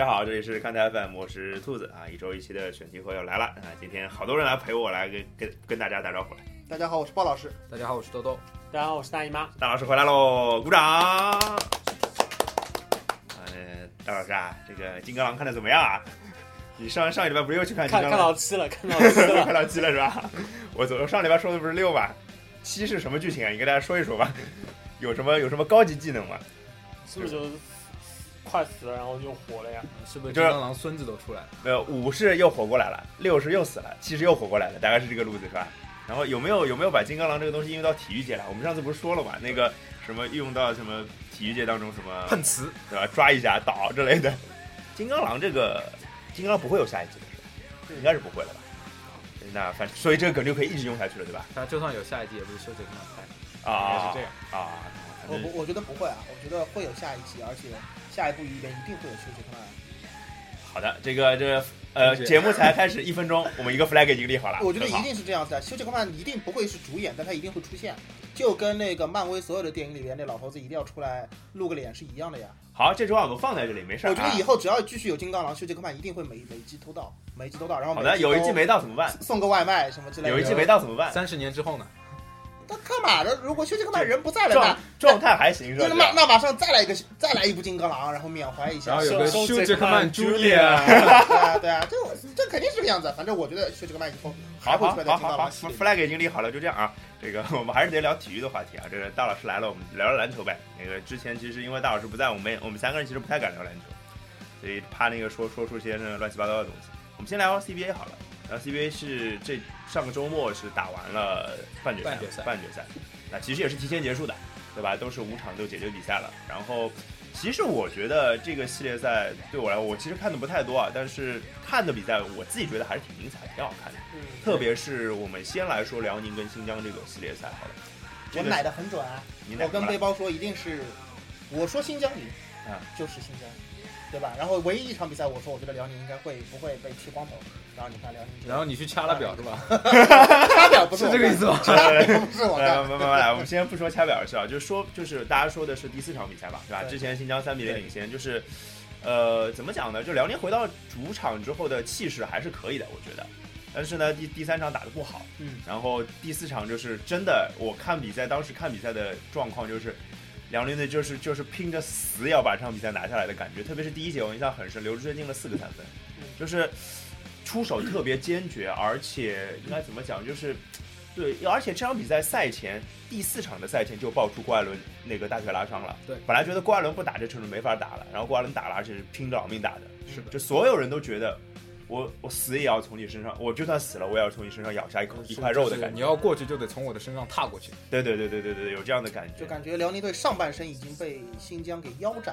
大家好，这里是看台 FM，我是兔子啊，一周一期的选题会又来了啊，今天好多人来陪我来跟跟跟大家打招呼来。大家好，我是鲍老师。大家好，我是豆豆。大家好，我是大姨妈。大老师回来喽，鼓掌。呃，大老师啊，这个金刚狼看的怎么样啊？你上上一礼拜不是又去看金看看刚狼？到七了，看到七了。看到七了是吧？我昨上礼拜说的不是六吧？七是什么剧情啊？你跟大家说一说吧。有什么有什么高级技能吗？是不是就快死了，然后又活了呀？是不是就是金刚狼孙子都出来了？没有，五是又活过来了，六是又死了，七是又活过来了，大概是这个路子是吧？然后有没有有没有把金刚狼这个东西应用到体育界来？我们上次不是说了嘛，那个什么运用到什么体育界当中什么碰瓷，对吧？抓一下倒之类的。金刚狼这个金刚狼不会有下一季的是吧？应该是不会了吧？那反所以这个梗就可以一直用下去了，对吧？那就算有下一季，也不是修杰克曼拍。啊，应该是这样啊。我不，我觉得不会啊，我觉得会有下一期，而且下一部里面一定会有休杰克曼。好的，这个这个呃，节目才开始一分钟，我们一个 flag 已经立好了。我觉得一定是这样子的，休杰克曼一定不会是主演，但他一定会出现，就跟那个漫威所有的电影里边那老头子一定要出来露个脸是一样的呀。好，这句话我们放在这里，没事。我觉得以后只要继续有金刚狼，休杰克曼一定会每每一季偷到，每一季偷到，然后好的，有一季没到怎么办？送个外卖什么之类的。有一季没到怎么办？三十年之后呢？那干嘛的？如果休杰克曼人不在了，那状状态还行是吧那？马那马上再来一个再来一部金刚狼，然后缅怀一下。然后有个杰克曼朱莉杰克曼亚，对啊，对啊，这这肯定是这个样子。反正我觉得休杰克曼以后还好好会出来的好好好金刚狼系列。，flag 已经立好了，就这样啊。这个 我们还是得聊体育的话题啊。这个大老师来了，我们聊聊篮球呗。那个之前其实因为大老师不在，我们我们三个人其实不太敢聊篮球，所以怕那个说说出些那个乱七八糟的东西。我们先聊 CBA 好了。然后 CBA 是这上个周末是打完了半决赛，半决赛半决赛，那其实也是提前结束的，对吧？都是五场都解决比赛了。然后其实我觉得这个系列赛对我来说，我其实看的不太多啊，但是看的比赛我自己觉得还是挺精彩，挺好看的。嗯，特别是我们先来说辽宁跟新疆这个系列赛好了，这个我买的很准啊。我跟背包说一定是，我说新疆赢，啊，就是新疆，对吧？然后唯一一场比赛，我说我觉得辽宁应该会不会被剃光头，然后你看辽宁，然后你去掐了表是吧？掐表不是是这个意思吗？干的，掐表不是我来，干的。慢慢慢来，我们先不说掐表的事啊，就是说，就是大家说的是第四场比赛吧，对吧？之前新疆三比零领先，就是，呃，怎么讲呢？就辽宁回到主场之后的气势还是可以的，我觉得。但是呢，第第三场打得不好，嗯，然后第四场就是真的，我看比赛当时看比赛的状况就是，辽宁队就是就是拼着死要把这场比赛拿下来的感觉，特别是第一节我印象很深，刘志轩进了四个三分嗯，就是出手特别坚决，而且应该怎么讲，就是对，而且这场比赛赛前第四场的赛前就爆出郭艾伦那个大腿拉伤了，对。本来觉得郭艾伦不打这程度没法打了，然后郭艾伦打了，而且是拼着老命打的，是的，就所有人都觉得。我我死也要从你身上，我就算死了，我也要从你身上咬下一口一块肉的感觉。你要过去就得从我的身上踏过去。对对对对对对，有这样的感觉。就感觉辽宁队上半身已经被新疆给腰斩，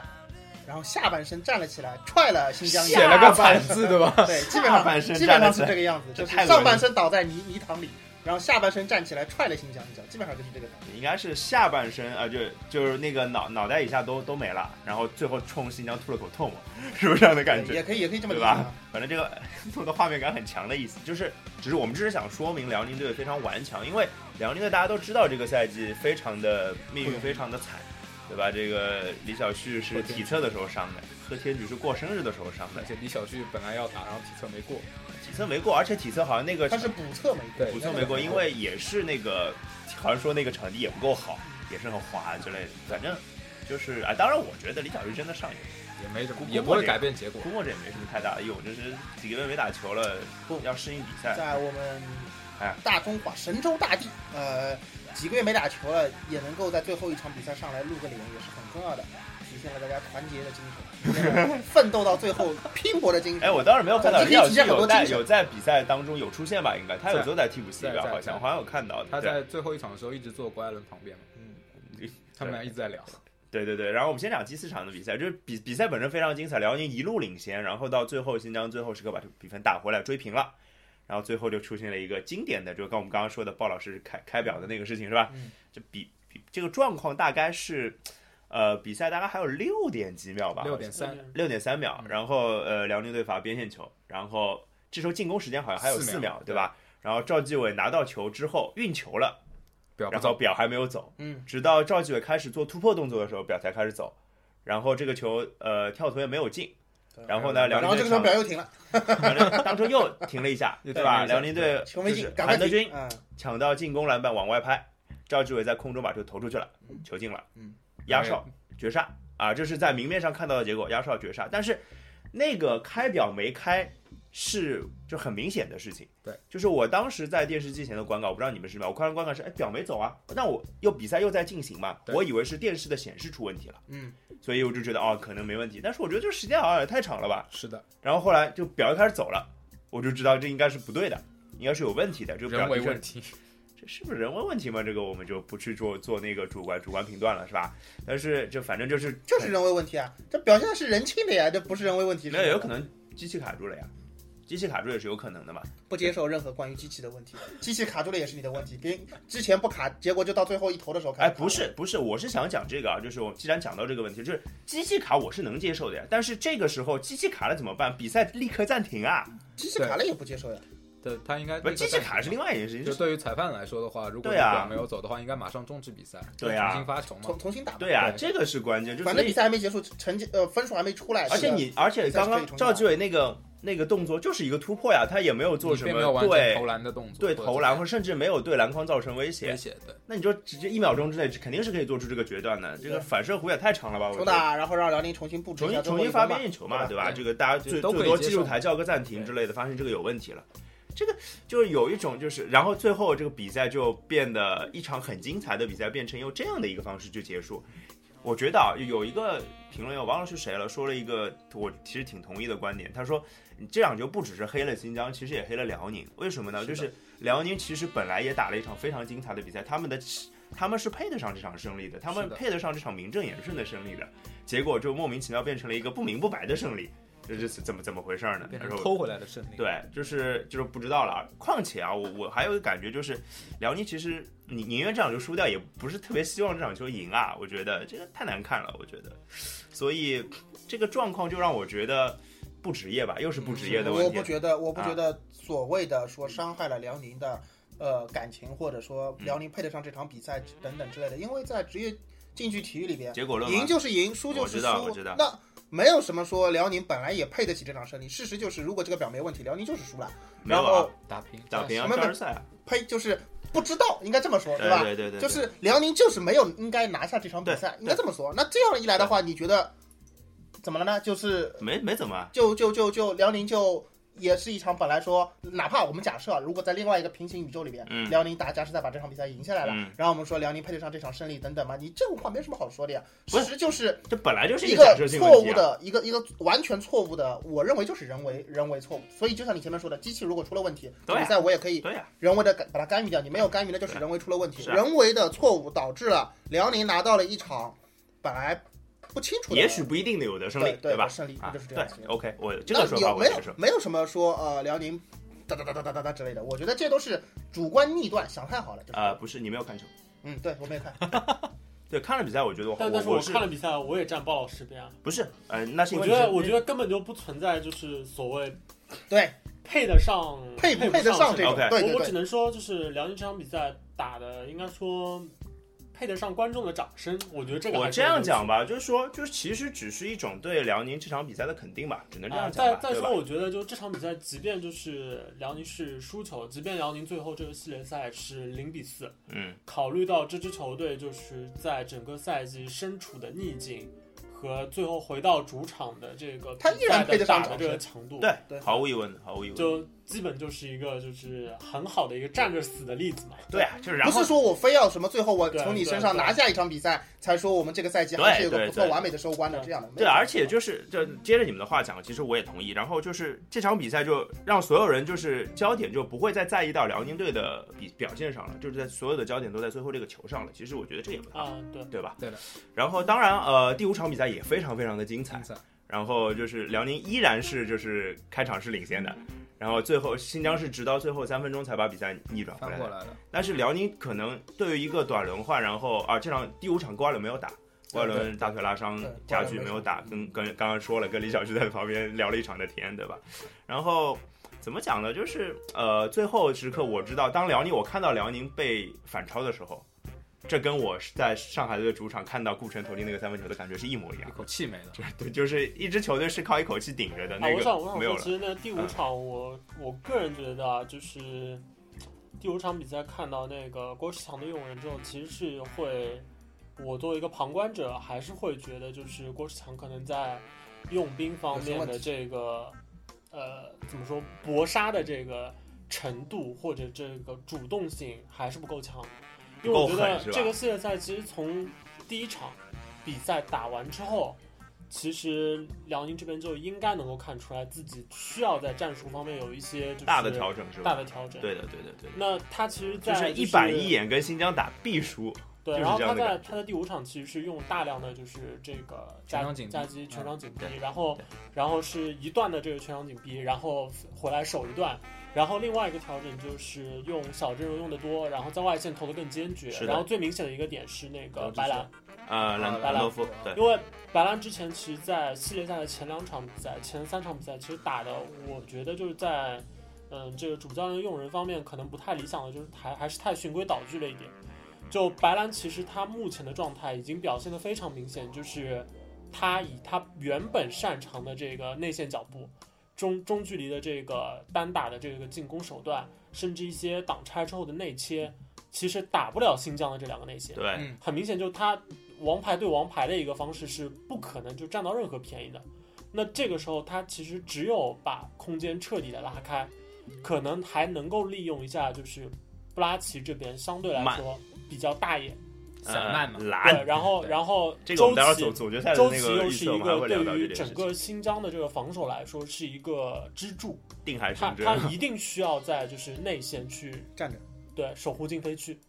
然后下半身站了起来，踹了新疆一写。了个惨字对吧？对，基本下半身上基本上是这个样子，就是上半身倒在泥泥塘里，然后下半身站起来踹了新疆一脚，基本上就是这个感觉。应该是下半身啊、就就是那个脑脑袋以下都都没了，然后最后冲新疆吐了口唾沫，是不是这样的感觉？也可以也可以这么对吧理解啊。？反正这个弄的 画面感很强的意思，就是只是我们只是想说明辽宁队非常顽强，因为辽宁队大家都知道这个赛季非常的命运非常的惨，对吧？这个李晓旭是体测的时候伤的，贺天举是过生日的时候伤的而，且李晓旭本来要打，然后体测没过。体测没过，而且体测好像那个他是补测没过，对补测没过，因为也是那个好像说那个场地也不够好，也是很滑之类的，反正就是啊，当然我觉得李小鱼真的上瘾。也没什么，也不会改变结果估。摸着也没什么太大的用，就是几个月没打球了不，要适应比赛。在我们哎大中华神州大地，呃，几个月没打球了，也能够在最后一场比赛上来露个脸，也是很重要的，体现了大家团结的精神，奋斗到最后拼搏的精神。哎，我当时没有看到李晓旭这可以体现很有在有在比赛当中有出现吧？应该他有在时候在替补席吧？在在好像好像有看到。他在最后一场的时候一直坐郭艾伦旁边嘛，嗯，他们俩一直在聊。对对对，然后我们先讲第四场的比赛，就是比比赛本身非常精彩，辽宁一路领先，然后到最后新疆最后时刻把这比分打回来追平了，然后最后就出现了一个经典的，就跟我们刚刚说的鲍老师开开表的那个事情是吧？嗯就比比这个状况大概是，呃，比赛大概还有六点几秒吧，六点三，六点三秒，嗯。然后呃辽宁队罚边线球，然后这时候进攻时间好像还有四秒，对吧？然后赵继伟拿到球之后运球了，表，然后表还没有走，嗯，直到赵继伟开始做突破动作的时候，表才开始走，然后这个球呃跳投也没有进，然后呢，辽宁队然后这个时候表又停了，当中又停了一下，对吧？辽宁队球没就是，进。韩德君嗯，抢到进攻篮板往外拍，赵继伟在空中把球投出去了，球进了，嗯，压哨绝杀啊！这是在明面上看到的结果，压哨绝杀。但是那个开表没开是就很明显的事情，对，就是我当时在电视机前的观感，我不知道你们是什么，我看完观感是哎表没走啊，那我又比赛又在进行嘛，我以为是电视的显示出问题了，嗯，所以我就觉得哦可能没问题，但是我觉得这时间好像也太长了吧，是的，然后后来就表又开始走了，我就知道这应该是不对的，应该是有问题的，这个表为问题。这是不是人为问题嘛？这个我们就不去做做那个主观主观评断了，是吧？但是这反正就是就是人为问题啊，这表现的是人性的呀，这不是人为问题，没有有可能机器卡住了呀，机器卡住也是有可能的嘛。不接受任何关于机器的问题，机器卡住了也是你的问题，别之前不卡，结果就到最后一头的时候卡哎，不是不是，我是想讲这个啊，就是我既然讲到这个问题，就是机器卡我是能接受的呀，但是这个时候机器卡了怎么办？比赛立刻暂停啊！机器卡了也不接受呀，对他应该不是机器卡是另外。一件事情，就对于裁判来说的话，如果对没有走的话，应该马上终止比赛，对啊重新发球嘛重。重新打，对呀、这个是关键，就反正比赛还没结束，成绩呃分数还没出来，而且你而且刚刚赵继伟那个那个动作就是一个突破呀，他也没有做什么对投篮的动作，对投篮，或者甚至没有对篮筐造成威胁威。胁的。那你就直接一秒钟之内肯定是可以做出这个决断的，这个反射弧也太长了吧？重打，然后让辽宁重新布置重新重新发边线球嘛，对对吧？这个大家最最多技术台叫个暂停之类的，发现这个有问题了。这个就是有一种就是，然后最后这个比赛就变得一场很精彩的比赛，变成用这样的一个方式就结束。我觉得啊，有一个评论员我忘了是谁了，说了一个我其实挺同意的观点。他说，你这样就不只是黑了新疆，其实也黑了辽宁。为什么呢？是就是辽宁其实本来也打了一场非常精彩的比赛，他们的他们是配得上这场胜利的，他们配得上这场名正言顺的胜利的。结果就莫名其妙变成了一个不明不白的胜利，这是怎么怎么回事呢？然后变成偷回来的胜利。对，就是就是不知道了。况且啊，我我还有一个感觉就是，辽宁其实你宁愿这场球输掉，也不是特别希望这场球赢啊。我觉得这个太难看了，我觉得，所以这个状况就让我觉得不职业吧，又是不职业的问题。我不觉得，我不啊觉得所谓的说伤害了辽宁的呃感情，或者说嗯辽宁配得上这场比赛等等之类的，因为在职业竞技体育里边，结果论赢就是赢，输就是输我知。道我知道那没有什么说辽宁本来也配得起这场胜利，事实就是如果这个表没问题，辽宁就是输了。没有啊然后，打平，打平啊，没有加时赛啊，呸，就是不知道，应该这么说，吧？对吧对对，对就是辽宁就是没有应该拿下这场比赛，应该这么说。那这样一来的话，你觉得怎么了呢？就是没没怎么啊，就就就就辽宁就也是一场本来说，哪怕我们假设如果在另外一个平行宇宙里边，嗯辽宁打加时赛把这场比赛赢下来了，嗯然后我们说辽宁配得上这场胜利等等嘛，你这种话没什么好说的呀。不是事实就是这本来就是一个。错误的一个一个完全错误的，我认为就是人为人为错误。所以就像你前面说的，机器如果出了问题，啊比赛我也可以，人为的把它干预掉，你没有干预那就是人为出了问题，啊人为的错误导致了辽宁拿到了一场本来不清楚的，也许不一定的有的胜利，对吧？胜利啊就是这对样子的。，OK，我这那个说法我没有我接受。没有什么说呃辽宁哒哒哒哒哒哒哒之类的？我觉得这都是主观臆断，想太好了。就是啊，不是你没有看球，嗯，对我没有看，对，看了比赛，我觉得我但但是我我看了比赛，我也站鲍老师这边啊。不是，呃，那是因我觉得，为我觉得根本就不存在就是所谓对配得上配不不配得上这种，这，OK 对对对我我只，能说，就是辽宁这场比赛打的，应该说配得上观众的掌声。我觉得这个我这样讲吧，就是说，就是其实只是一种对辽宁这场比赛的肯定吧，只能这啊，样讲吧，再再说，我觉得就这场比赛，即便就是辽宁是输球，即便辽宁最后这个系列赛是零比四，嗯，考虑到这支球队就是在整个赛季身处的逆境和最后回到主场的这个他依然配得上打的这个强度，对，对毫无疑问，毫无疑问，就基本就是一个就是很好的一个站着死的例子嘛。对啊，就是然后不是说我非要什么，最后我从你身上拿下一场比赛，才说我们这个赛季还是有个不错完美的收官的这样的。对，而且就是就接着你们的话讲，其实我也同意。然后就是这场比赛就让所有人就是焦点就不会再在意到辽宁队的比表现上了，就是在所有的焦点都在最后这个球上了。其实我觉得这也不大好，啊，对，对吧？对的。然后当然呃，第五场比赛也非常非常的精。彩。然后就是辽宁依然是就是开场是领先的，然后最后新疆是直到最后三分钟才把比赛逆转回来的。但是辽宁可能对于一个短轮换，然后啊这场第五场郭艾伦没有打，郭艾伦大腿拉伤对加剧没有打，跟跟刚刚说了，跟李小旭在旁边聊了一场的天，对吧？然后怎么讲呢？就是呃最后时刻我知道，当辽宁我看到辽宁被反超的时候。这跟我在上海队的主场看到顾城投进那个三分球的感觉是一模一样一。口气没了。对，就是一支球队是靠一口气顶着的，啊，那我想我想说，个没有了。其实那第五场我，我个人觉得啊，就是第五场比赛看到那个郭士强的用人之后，其实是会，我作为一个旁观者，还是会觉得就是郭士强可能在用兵方面的这个，呃，怎么说搏杀的这个程度或者这个主动性还是不够强，因为我觉得这个系列赛其实从第一场比赛打完之后。其实辽宁这边就应该能够看出来自己需要在战术方面有一些就是大的调整是吧？大的调整。对的，对的，对的。那他其实在就是一板一眼跟新疆打必输，对，就是然后他在他在第五场其实是用大量的就是这个夹全场紧逼夹击全场紧逼对，然后然后是一段的这个全场紧逼，然后回来守一段。然后另外一个调整就是用小阵容用的多，然后在外线投的更坚决然后最明显的一个点是那个白兰，呃，兰白兰多夫，对，因为白兰之前其实，在系列赛的前两场比赛、前三场比赛，其实打的，我觉得就是在，嗯，这个主教练用人方面可能不太理想的，就是还还是太循规蹈矩了一点。就白兰其实他目前的状态已经表现得非常明显，就是他以他原本擅长的这个内线脚步、中中距离的这个单打的这个进攻手段，甚至一些挡拆之后的内切，其实打不了新疆的这两个内线。对，嗯很明显，就他王牌对王牌的一个方式是不可能就占到任何便宜的。那这个时候，他其实只有把空间彻底的拉开，可能还能够利用一下，就是布拉奇这边相对来说比较大眼，散漫嘛。呃，对，然后然后周琦周琦又是一个对于。整个新疆的这个防守来说是一个支柱，定海他神针他，一定需要在就是内线去站着，对，守护禁飞区。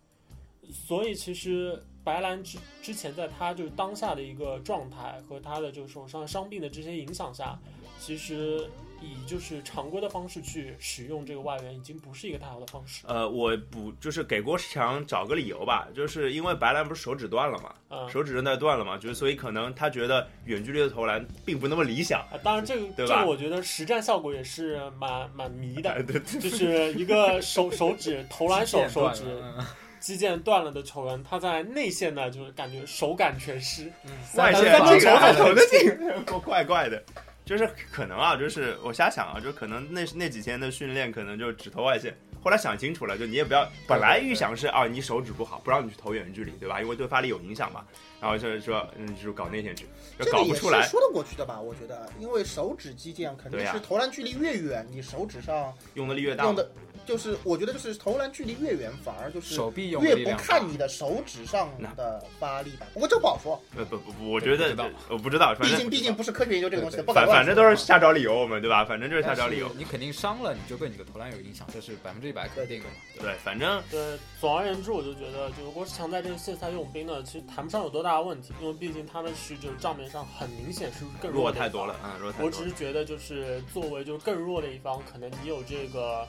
所以其实白兰之之前在他就是当下的一个状态和他的就是受伤伤病的这些影响下，其实以就是常规的方式去使用这个外援，已经不是一个太好的方式。呃，我补就是给郭士强找个理由吧，就是因为白兰不是手指断了嘛，嗯，手指韧带断了嘛，就是所以可能他觉得远距离的投篮并不那么理想，啊，当然这个对吧这个我觉得实战效果也是蛮蛮迷的，对对就是一个手手指投篮手手指嗯肌腱断了的球员，他在内线呢就是感觉手感全失，外线三分球投得进，怪怪的。就是可能啊，就是我瞎想啊，就可能那那几天的训练可能就只投外线。后来想清楚了，就你也不要，本来预想是啊，你手指不好，不让你去投远距离，对吧？因为对发力有影响嘛。然后就是说，嗯，就搞内线去，就搞不出来。说得过去的吧？我觉得，因为手指肌腱肯定是投篮距离越远，你手指上用的力越大用，的就是，我觉得就是投篮距离越远，反而就是手臂越不看你的手指上的发力吧。不过这不好说，呃不不不，我觉得我不知道，反正毕竟毕竟不是科学研究这个东西不反反正都是瞎找理由，我们对吧？反正就是瞎找理由你肯定伤了，你就对你的投篮有影响，这是百分之一百肯定的嘛。对，反正对，总而言之，我就觉得，就是郭士强在这个系列赛用兵呢，其实谈不上有多大的问题，因为毕竟他们是就是账面上很明显是更弱太多了。啊，弱太我多了。只是觉得，就是作为就是更弱的一方，可能你有这个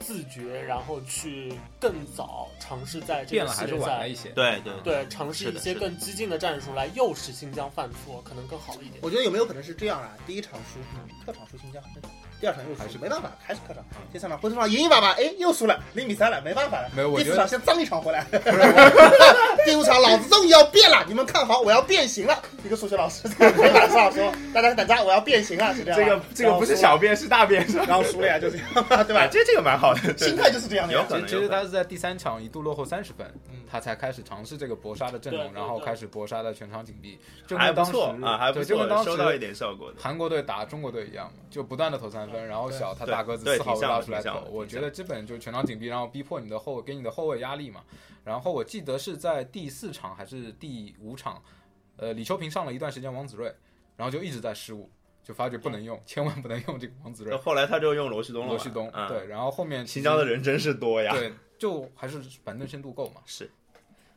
自觉，然后去更早尝试在这个变了还是系列赛，一些。对对对，尝试一些更激进的战术来诱使新疆犯错，可能更好一点。我觉得有没有可能是这样啊？第一场输，客场输新疆，第二场又输，还是没办法，还是客场。第三场回头场赢一把吧，哎，又输了，零比三了，没办法了。没有第四场先脏一场回来。第五场老子终于要变了，你们看好，我要变形了。一个数学老师在 黑板上说：“大家等着，我要变形了。”是这样这。个这个不是小变是大变是吧？然后输了呀，就这样嘛，对吧？哎 这这个蛮好的，心态就是这样的呀。有可能其实其实他是在第三场一度落后三十分嗯，他才开始尝试这个搏杀的阵容，然后开始搏杀的全场紧逼，就还不跟当时错啊，还不对，就跟当错，收到一时点效果的。韩国队打中国队一样嘛，就不断的投三分，然后小他大个子对四号拉出来。投我觉得基本就全场紧逼，然后逼迫你的后，给你的后卫压力嘛。然后我记得是在第四场还是第五场，呃，李秋平上了一段时间王子睿，然后就一直在失误，就发觉不能用，千万不能用这个王子睿。后来他就用罗旭东了，罗旭东嗯，对，然后后面新疆的人真是多呀。对，就还是板凳深度够嘛。是，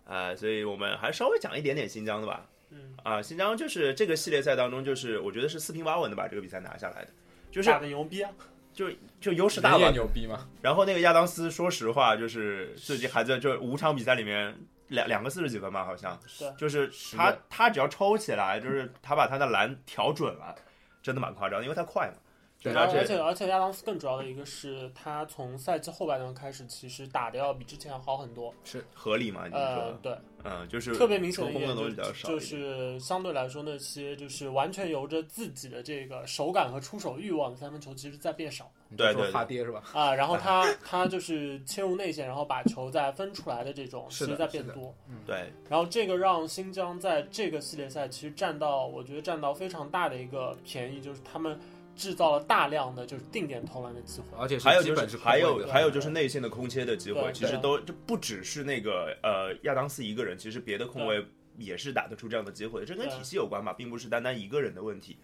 啊，所以我们还稍微讲一点点新疆的吧。嗯，啊，新疆就是这个系列赛当中，就是我觉得是四平八稳的把这个比赛拿下来的，就是打的牛逼啊！就就优势大人也吧。牛逼嘛，然后那个亚当斯，说实话，就是最近还在就五场比赛里面两两个四十几分吧，好像对就是他他只要抽起来，就是他把他的篮调准了，真的蛮夸张，因为他快嘛。对而而且而且亚当斯更主要的一个是，他从赛季后半段开始，其实打的要比之前好很多。是合理嘛？你呃说，，对，嗯，就是特别明显的一点东西比较少就就一点。是相对来说那些就是完全由着自己的这个手感和出手欲望的三分球，其实在变少对对对哈爹是吧？啊。然后 他他就是切入内线，然后把球再分出来的这种，其实在变多。对，然后这个让新疆在这个系列赛其实占到，我觉得占到非常大的一个便宜，就是他们制造了大量的就是定点投篮的机会。而且还有就是基本是还有还有就是内线的空切的机会，其实都就不只是那个呃亚当斯一个人，其实别的控卫也是打得出这样的机会，这跟体系有关吧，并不是单单一个人的问题。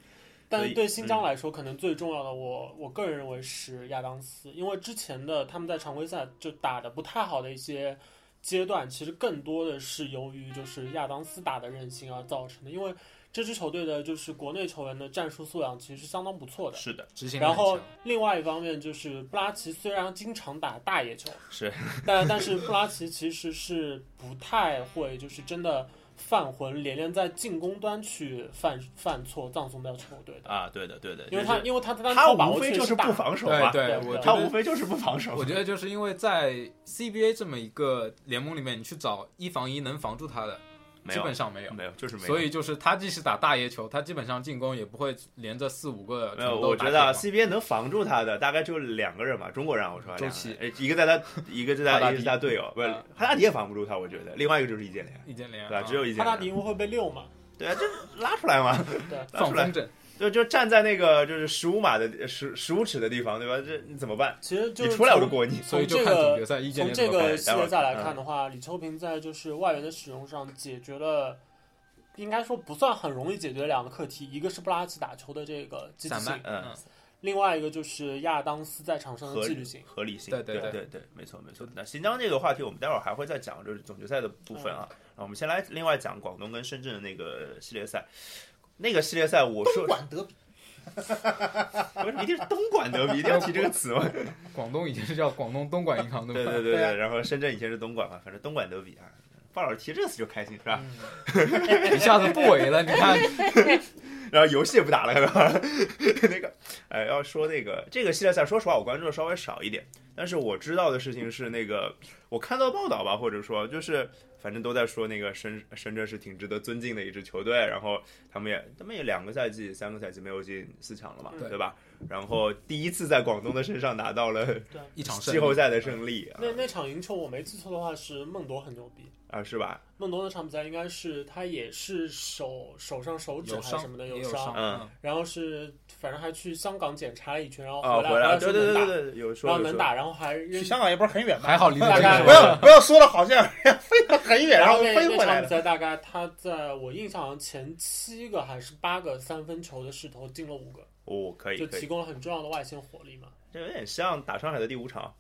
但对新疆来说，可能最重要的我，我个人认为是亚当斯，因为之前的他们在常规赛就打的不太好的一些阶段，其实更多的是由于就是亚当斯打的任性而造成的。因为这支球队的就是国内球员的战术素养其实是相当不错的。是的，执行然后另外一方面就是布拉奇虽然经常打大野球，是，但但是布拉奇其实是不太会就是真的犯浑，连连在进攻端去犯犯错，葬送掉球队的。啊，对的对的，因为他因为他他无非就是不防守嘛，对对，对我他无非就是不防守。我觉得就是因为在 CBA 这么一个联盟里面，你去找一防一能防住他的，基本上没有。没有，就是没有。所以就是他即使打大野球，他基本上进攻也不会连着四五个没有，我觉得 CBA 能防住他的大概就两个人吧，中国人啊我说周琦，哎一个在他，一个是在一个是他队友，不是啊哈达迪也防不住他，我觉得，另外一个就是易建联，易建联对吧？啊只有易建联，哈达迪因为会被溜嘛，对啊，就拉出来嘛，对，拉出来放风筝，就就站在那个就是十五码的十十五尺的地方，对吧？这你怎么办？其实就是你出来我就从过你。所以这个看总决赛易建从这个系列赛来看的话，李秋平在就是外援的使用上解决了。应该说不算很容易解决两个课题，一个是布拉奇打球的这个积极性，，嗯另外一个就是亚当斯在场上的纪律性。合理性，对对对对对对，没错没错。那新疆这个话题，我们待会儿还会再讲，就是总决赛的部分啊。然后我们先来另外讲广东跟深圳的那个系列赛。那个系列赛，我东说莞德比，不是一定是东莞德比，一定要提这个词吗？广东以前是叫广东东莞银行，吧？对对对对啊对，然后深圳以前是东莞嘛，反正东莞德比啊。鲍老师提这个词就开心是吧？一下子不为了，你看，然后游戏也不打了？那个，哎，要说那个这个系列赛，说实话我关注的稍微少一点，但是我知道的事情是那个，我看到报道吧，或者说就是反正都在说那个深深圳是挺值得尊敬的一支球队，然后他们也他们也两个赛季、三个赛季没有进四强了嘛，对对吧？然后第一次在广东的身上拿到了一场季后赛的胜利啊那那场赢球我没记错的话是孟铎很牛逼，啊，是吧？孟铎那场比赛应该是他也是手手上手指还是什么的也有伤，嗯然后是反正还去香港检查了一圈，然后啊，回来回来，对对说能打，对对对，有说有说然后能打，然后还扔去香港也不是很远嘛，还好离得大概不要不要说的好像 飞得很远，然后飞回来了。那场比赛大概他在我印象好像前七个还是八个三分球的势头进了五个，哦，可以就，提供了很重要的外线火力嘛。这有点像打上海的第五场。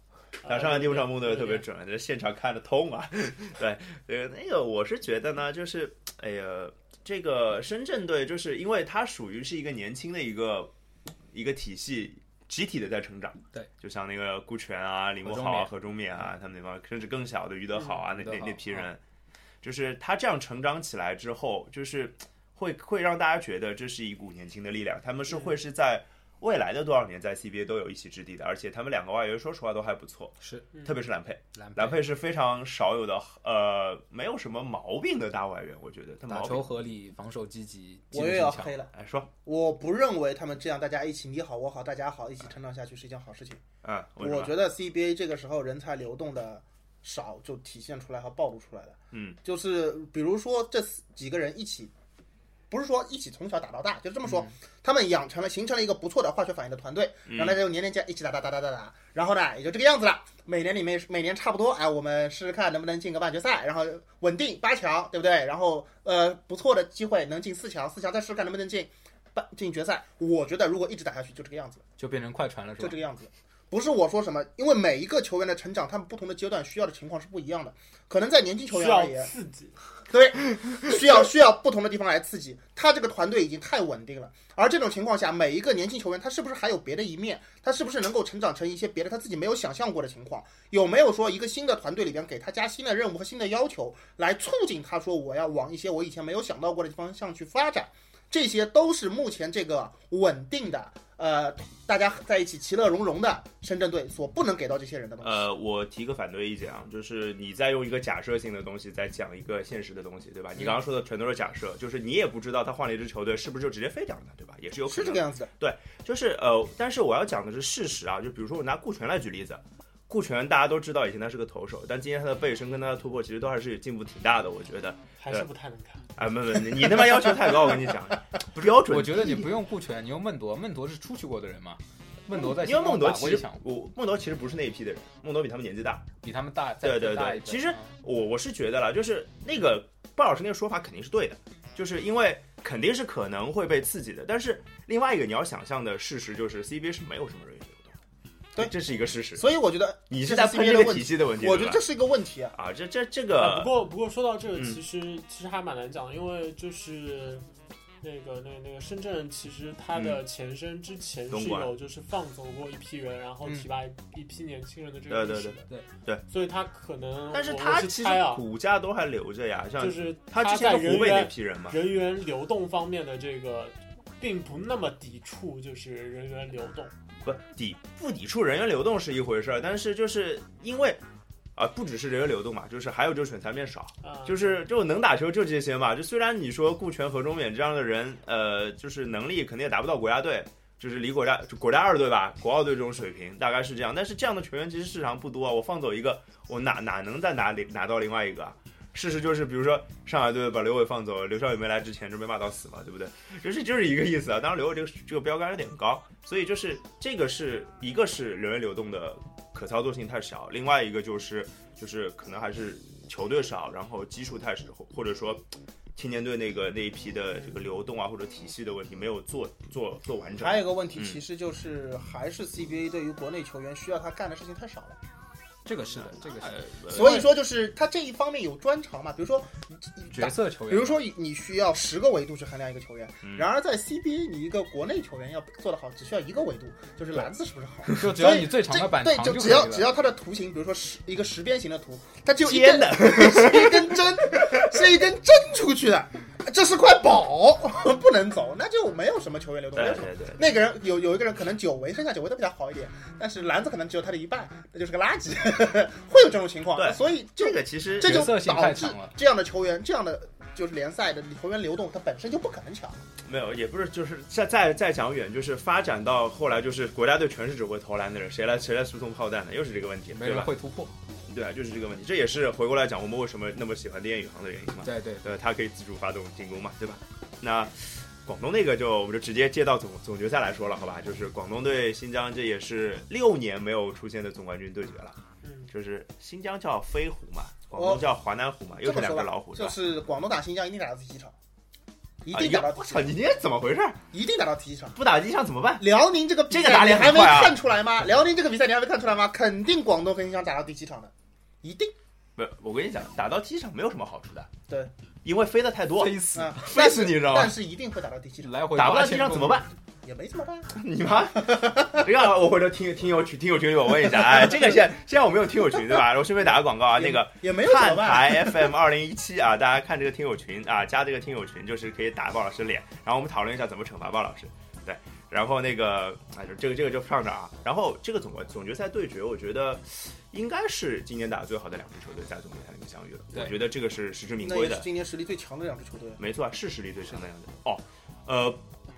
打呃上海第五场梦对的特别准，这现场看得痛啊。对，呃，那个我是觉得呢，就是哎呀，这个深圳队就是因为它属于是一个年轻的一个一个体系，集体的在成长。对，就像那个顾全啊、李慕豪啊、何忠勉啊，他们那帮，甚至更小的于德好啊，那那那批人，就是他这样成长起来之后，就是会会让大家觉得这是一股年轻的力量，他们是会是在。未来的多少年在 CBA 都有一席之地的，而且他们两个外援说实话都还不错，是嗯特别是蓝佩，蓝兰佩是非常少有的，呃，没有什么毛病的大外援，我觉得他打毛病球合理，防守积极，我术性强又要黑了，哎说，我不认为他们这样大家一起你好我好大家好一起成长下去是一件好事情。嗯，我觉得 CBA 这个时候人才流动的少，就体现出来和暴露出来了。嗯，就是比如说这几个人一起，不是说一起从小打到大，就这么说，他们养成了形成了一个不错的化学反应的团队，然后大家就年年加一起打打打打打打，然后呢也就这个样子了。每年里面每年差不多，哎，我们试试看能不能进个半决赛，然后稳定八强，对不对？然后呃不错的机会能进四强，四强再试试看能不能进半进决赛。我觉得如果一直打下去就这个样子。就变成快船了，是吧就这？个样子。不是我说什么，因为每一个球员的成长，他们不同的阶段需要的情况是不一样的。可能在年轻球员而言，刺激，对，需要需要不同的地方来刺激。他这个团队已经太稳定了，而这种情况下，每一个年轻球员他是不是还有别的一面？他是不是能够成长成一些别的他自己没有想象过的情况？有没有说一个新的团队里边给他加新的任务和新的要求，来促进他说我要往一些我以前没有想到过的方向去发展？这些都是目前这个稳定的呃大家在一起其乐融融的深圳队所不能给到这些人的东西。呃，我提个反对意见啊，就是你在用一个假设性的东西在讲一个现实的东西，对吧？你刚刚说的全都是假设，就是你也不知道他换了一支球队是不是就直接废掉了，对吧？也是有可能的是这个。样子的，就是呃，但是我要讲的是事实啊，就比如说我拿顾全来举例子，顾全大家都知道以前他是个投手，但今天他的背身跟他的突破其实都还是有进步挺大的，我觉得。还是不太能看。啊，没没，你他妈要求太高，我跟你讲，标准。我觉得你不用顾全，你用孟铎，孟铎是出去过的人嘛。孟铎在因为孟铎其实我孟铎其实不是那一批的人，孟铎比他们年纪大。比他们大，对对对其实啊我我是觉得了，就是那个鲍老师那个说法肯定是对的，就是因为肯定是可能会被刺激的。但是另外一个你要想象的事实就是 CBA 是没有什么人对这是一个事实。所以我觉得你是在喷 CBA 这个体的问题，系的问题，我觉得这是一个问题啊。啊，这这这啊，个不过不过说到这个，嗯。其实、其实还蛮难讲，因为就是那个那个那个深圳，其实它的前身之前是有就是放走过一批人，然后嗯。提拔一一批年轻人的这个对对历史的，对。对。所以他可能，但是我他其实骨架都还留着呀，像就是他之在人前是湖北那员批人嘛，人员流动方面的这个，并不那么抵触，就是人员流动。不抵不抵触人员流动是一回事儿，但是就是因为啊，不只是人员流动嘛，就是还有就是选材面少。啊，就是就能打球就这些嘛。就虽然你说顾全、何忠勉这样的人，呃，就是能力肯定也达不到国家队，就是离国家就国家二队吧，国奥队这种水平大概是这样。但是这样的球员其实市场不多啊，我放走一个，我哪哪能再拿拿到另外一个啊？事实就是，比如说上海队把刘伟放走，刘少宇没来之前就被骂到死嘛，对不对？就是就是一个意思啊。当然刘伟这个这个标杆有点高，所以就是这个是一个是人员流动的可操作性太少，另外一个就是就是可能还是球队少，然后基数太少，或或者说青年队那个那一批的这个流动啊或者体系的问题没有做做做完整。还有一个问题，嗯其实就是还是 CBA 对于国内球员需要他干的事情太少了。这个是的，这个是的。呃，所以说就是他这一方面有专长嘛，比如说角色球员，比如说你需要十个维度去衡量一个球员，嗯。然而在 CBA 你一个国内球员要做得好，只需要一个维度，就是篮子是不是好。就只要你最长的板对，长就就可以了。只要只要它的图形，比如说十一个十边形的图，它只有一根尖的，是一根针，是一根针出去的，这是块宝，不能走，那就没有什么球员流动，没对有什么。对对。那个人有有一个人可能九维，剩下九维都比较好一点，但是篮子可能只有他的一半，那就是个垃圾，会有这种情况。对所以这个其实这就角色性导致太强了这样的球员，这样的就是联赛的球员流动，它本身就不可能强。没有，也不是，就是再再再讲远，就是发展到后来，就是国家队全是只会投篮的人，谁来谁来输送炮弹呢？又是这个问题，没人对吧？会突破。对啊，就是这个问题。这也是回过来讲，我们为什么那么喜欢电宇航的原因嘛。对对对，他可以自主发动进攻嘛，对吧？那广东那个就我们就直接接到总总决赛来说了，好吧？就是广东对新疆，这也是六年没有出现的总冠军对决了。嗯，就是新疆叫飞虎嘛，广东叫华南虎嘛，又是两个老虎，，就？是广东打新疆一定打到第七场，一啊定打到我操，第七场，你今天怎么回事？一定打到第七场。不打第一场怎么办？辽宁这个这个打脸还没看出来吗？辽宁这个比赛你还没看出来吗？肯定广东和新疆打到第七场的，一定不，我跟你讲，打到机场没有什么好处的。对，因为飞的太多，飞死，啊，飞死你知道吗但是一定会打到第七场，来回打不到机场怎么办？也没怎么办。你妈！这个我回头听听友群听友群里我问一下，哎，这个现现在我们有听友群对吧？我顺便打个广告啊，那个也没有怎么看办。台 FM 二零一七啊，大家看这个听友群啊，加这个听友群就是可以打鲍老师脸，然后我们讨论一下怎么惩罚鲍老师。对，然后那个哎，就这个这个就放这啊。然后这个总总决赛对决，我觉得应该是今年打的最好的两支球队在总决赛里面相遇了。我觉得这个是实至名归的那也是。今年实力最强的两支球队。没错，是实力最强的样子。哦，呃，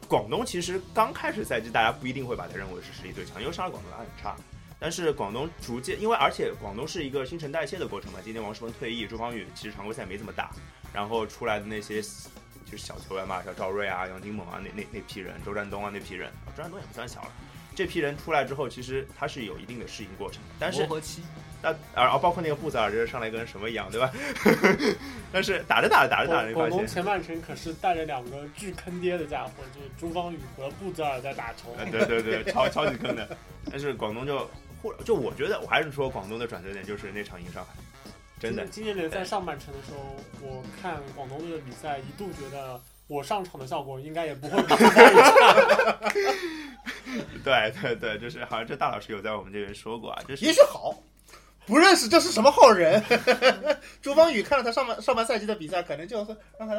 广东其实刚开始赛季，大家不一定会把它认为是实力最强，因为上海广东打很差。但是广东逐渐，因为而且广东是一个新陈代谢的过程嘛。今年王诗鹏退役，朱芳雨其实常规赛没怎么打，然后出来的那些就是小球员嘛，像赵睿啊、杨金猛啊那那那批人，周占东啊那批人，周占东也不算小了。这批人出来之后，其实他是有一定的适应过程的，但是磨合期，那啊，包括那个布泽尔，就是上来跟什么一样，对吧？但是打着打着打着打着，发广广东现，前半程可是带着两个巨坑爹的家伙，就是朱芳雨和布泽尔在打球。呃，对对对，超超级坑的。但是广东就或就我觉得我还是说广东的转折点就是那场赢上海，真的今今年联赛上半程的时候，我看广东队的比赛，一度觉得我上场的效果应该也不会比 差。对对对，就是好像这大老师有在我们这边说过啊，就是也许好，不认识这是什么好人。朱芳雨看了他上半上半赛季的比赛，可能就是让他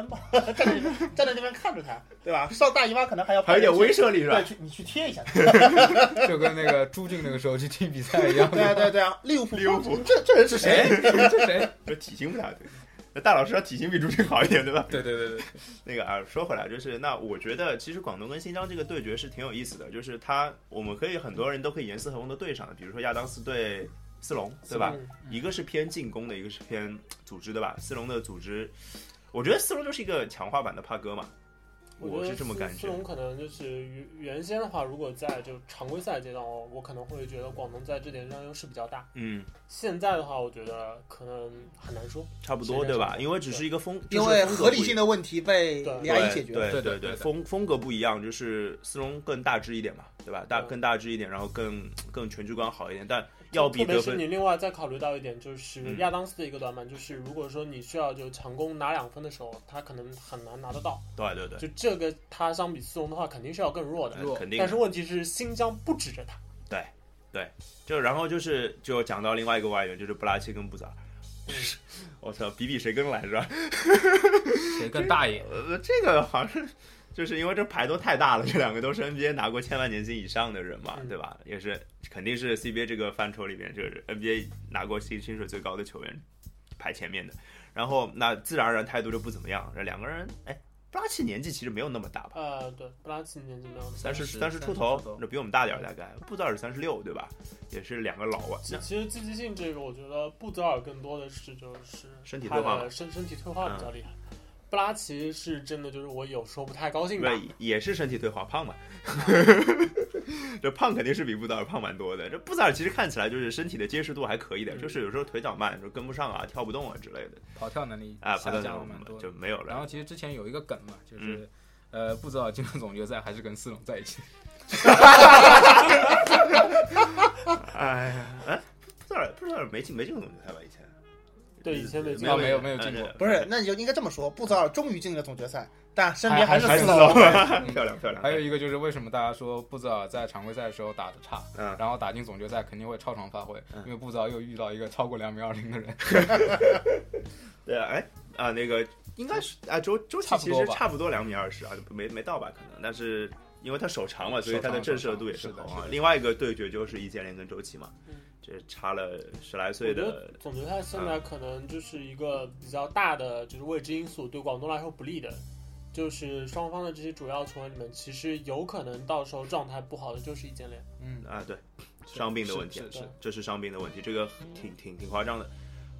站在那边站在那边看着他，对吧？上大姨妈可能还要还有点威慑力是吧对，？去你去贴一下。就跟那个朱俊那个时候去踢比赛一样。对啊对啊对啊，利物浦利物浦这这人是谁？哎，这谁？这体型不大对。那大老师要体型比朱军好一点，对吧？对对对对，那个啊，说回来就是，那我觉得其实广东跟新疆这个对决是挺有意思的，就是他我们可以很多人都可以严丝合缝的对上的，比如说亚当斯对斯隆，对吧？嗯一个是偏进攻的，一个是偏组织的吧。斯隆的组织，我觉得斯隆就是一个强化版的帕哥嘛，我是这么感觉斯。隆可能就是原原先的话，如果在就常规赛阶段，我我可能会觉得广东在这点上优势比较大。嗯，现在的话，我觉得可能很难说。差不多对吧？因为只是一个风，因为合理性的问题被对李阿姨解决了。对对对对对风风格不一样，就是斯隆更大只一点嘛，对吧？大更大只一点，然后更更全局观好一点，但要比特别是得分你另外再考虑到一点，就是嗯亚当斯的一个短板，就是如果说你需要就强攻拿两分的时候，他可能很难拿得到。对对对，就这个他相比斯隆的话，肯定是要更弱的。弱肯定。但是问题是新疆不指着他，对对就然后就是就讲到另外一个外援，就是布拉切跟布扎尔。我操，比比谁更懒是吧？谁更大爷？呃，这个好像是就是因为这牌都太大了，这两个都是 NBA 拿过千万年薪以上的人嘛，嗯对吧？也是肯定是 CBA 这个范畴里面，就是 NBA 拿过薪薪水最高的球员排前面的。然后那自然而然态度就不怎么样。这两个人，哎，布拉奇年纪其实没有那么大吧？呃，对，布拉奇年纪没有那么大三十30三十出头，那比我们大点儿大概。布泽尔三十六，对吧？也是两个老啊。其其实积极性这个，我觉得布泽尔更多的是就是身体退化身身体退化比较厉害。布拉奇是真的，就是我有时候不太高兴吧不，也是身体退化，胖嘛。这胖肯定是比布达尔胖蛮多的。这布达尔其实看起来就是身体的结实度还可以的，嗯就是有时候腿脚慢，就跟不上啊，跳不动啊之类的。跑跳能力啊，跑下降到那种了蛮多。就没有了。然后其实之前有一个梗嘛，嗯就是、呃，布泽尔进了总决赛还是跟斯隆在一起。哎呀，哎，布达尔布达尔没进没进过总决赛吧？以前对以前没进啊没有没有进过。呃不是，那你就应该这么说，布泽尔终于进了总决赛，但身边还还是斯隆。漂亮漂亮。还有一个就是为什么大家说布泽尔在常规赛的时候打的差，嗯。然后打进总决赛肯定会超常发挥，嗯。因为布泽尔又遇到一个超过两米二零的人。对啊，哎啊，那个应该是啊，周周琦其实差不多两米二十啊，没没到吧？可能，但是因为他手长嘛，所以他的震慑度也是高另外一个对决就是易建联跟周琦嘛。嗯，这差了十来岁的觉得总决赛现在可能就是一个比较大的就是未知因素，对广东来说不利的，就是双方的这些主要球员里面，其实有可能到时候状态不好的就是易建联。嗯，啊，对，伤病的问题，是是是这是伤病的问题，这个挺挺挺夸张的。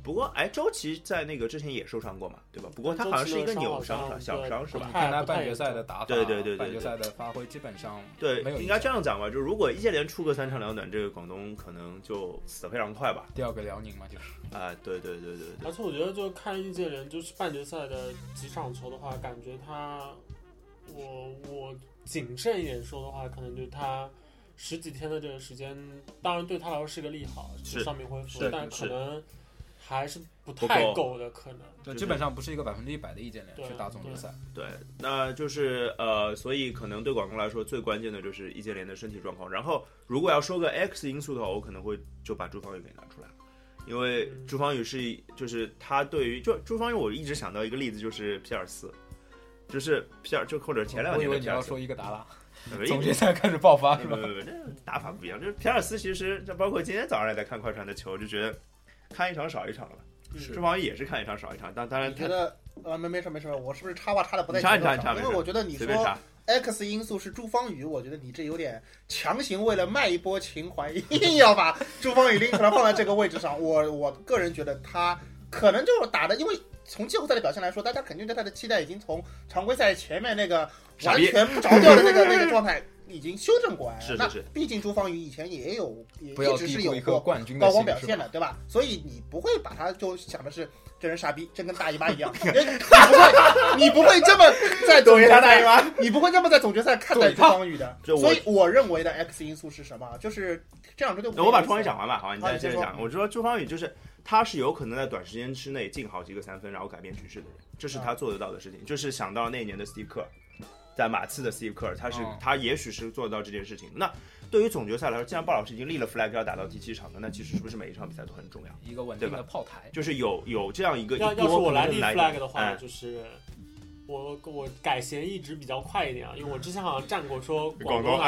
不过，哎，周琦在那个之前也受伤过嘛，对吧？不过他好像是一个扭伤是吧？小伤是吧？看他半决赛的打法，对对对对对半决赛的发挥基本上对没有，应该这样讲吧，就如果易建联出个三长两短，这个广东可能就死得非常快吧。第二个辽宁嘛，就是啊，对对对对对而，且我觉得，就看易建联就是半决赛的几场球的话，感觉他，我我谨慎一点说的话，可能就他十几天的这个时间，当然对他来说是个利好，是伤病恢复是，但可能还是不不太够够的，可能。就就是基本上不是一个百分之一百的易建联去打总决赛。对，那就是呃，所以可能对广东来说最关键的就是易建联的身体状况。然后，如果要说个 X 因素的话，我可能会就把朱芳雨给拿出来了，因为嗯朱芳雨是就是他对于就朱芳雨，我一直想到一个例子就是皮尔斯，就是皮尔就或者前两我以年的皮尔斯为你要说，伊戈达拉，呃总决赛开始爆发是吧？不不不，这打法不一样。就是皮尔斯其实，就包括今天早上也在看快船的球，就觉得看一场少一场了朱芳雨也是看一场少一场，但当然你觉得呃没没事没事，我是不是插话插的不太你插节奏上？你插你插因为我觉得你说。X 因素是朱芳雨，我觉得你这有点强行为了卖一波情怀，硬要把朱芳雨拎出来放在这个位置上。我我个人觉得他可能就是打的，因为从季后赛的表现来说，大家肯定对他的期待已经从常规赛前面那个完全不着调的那个那个状态已经修正过来了。是是是那毕竟朱芳雨以前也有也一直是有一个过冠军的高光表现的，对吧？所以你不会把他就想的是这人傻逼，真跟大姨妈一样。你不会，你不会这么在总决赛，你不会这么在总决赛看待朱芳雨的。所以我认为的 X 因素是什么？就是这两支队伍。那我把朱芳雨讲完吧，好，你再接着讲。我说朱芳雨就是他是有可能在短时间之内进好几个三分，然后改变局势的人，这是他做得到的事情。就是想到那一年的 Steve Kerr，在马刺的 Steve Kerr，他是、哦他也许是做得到这件事情。那对于总决赛来说，既然鲍老师已经立了 flag 要打到第七场了，那其实是不是每一场比赛都很重要？一个稳定的炮台。就是有有这样一个要一波要是我来立 flag 的话，哎就是我我改弦一直比较快一点啊，因为我之前好像站过说广东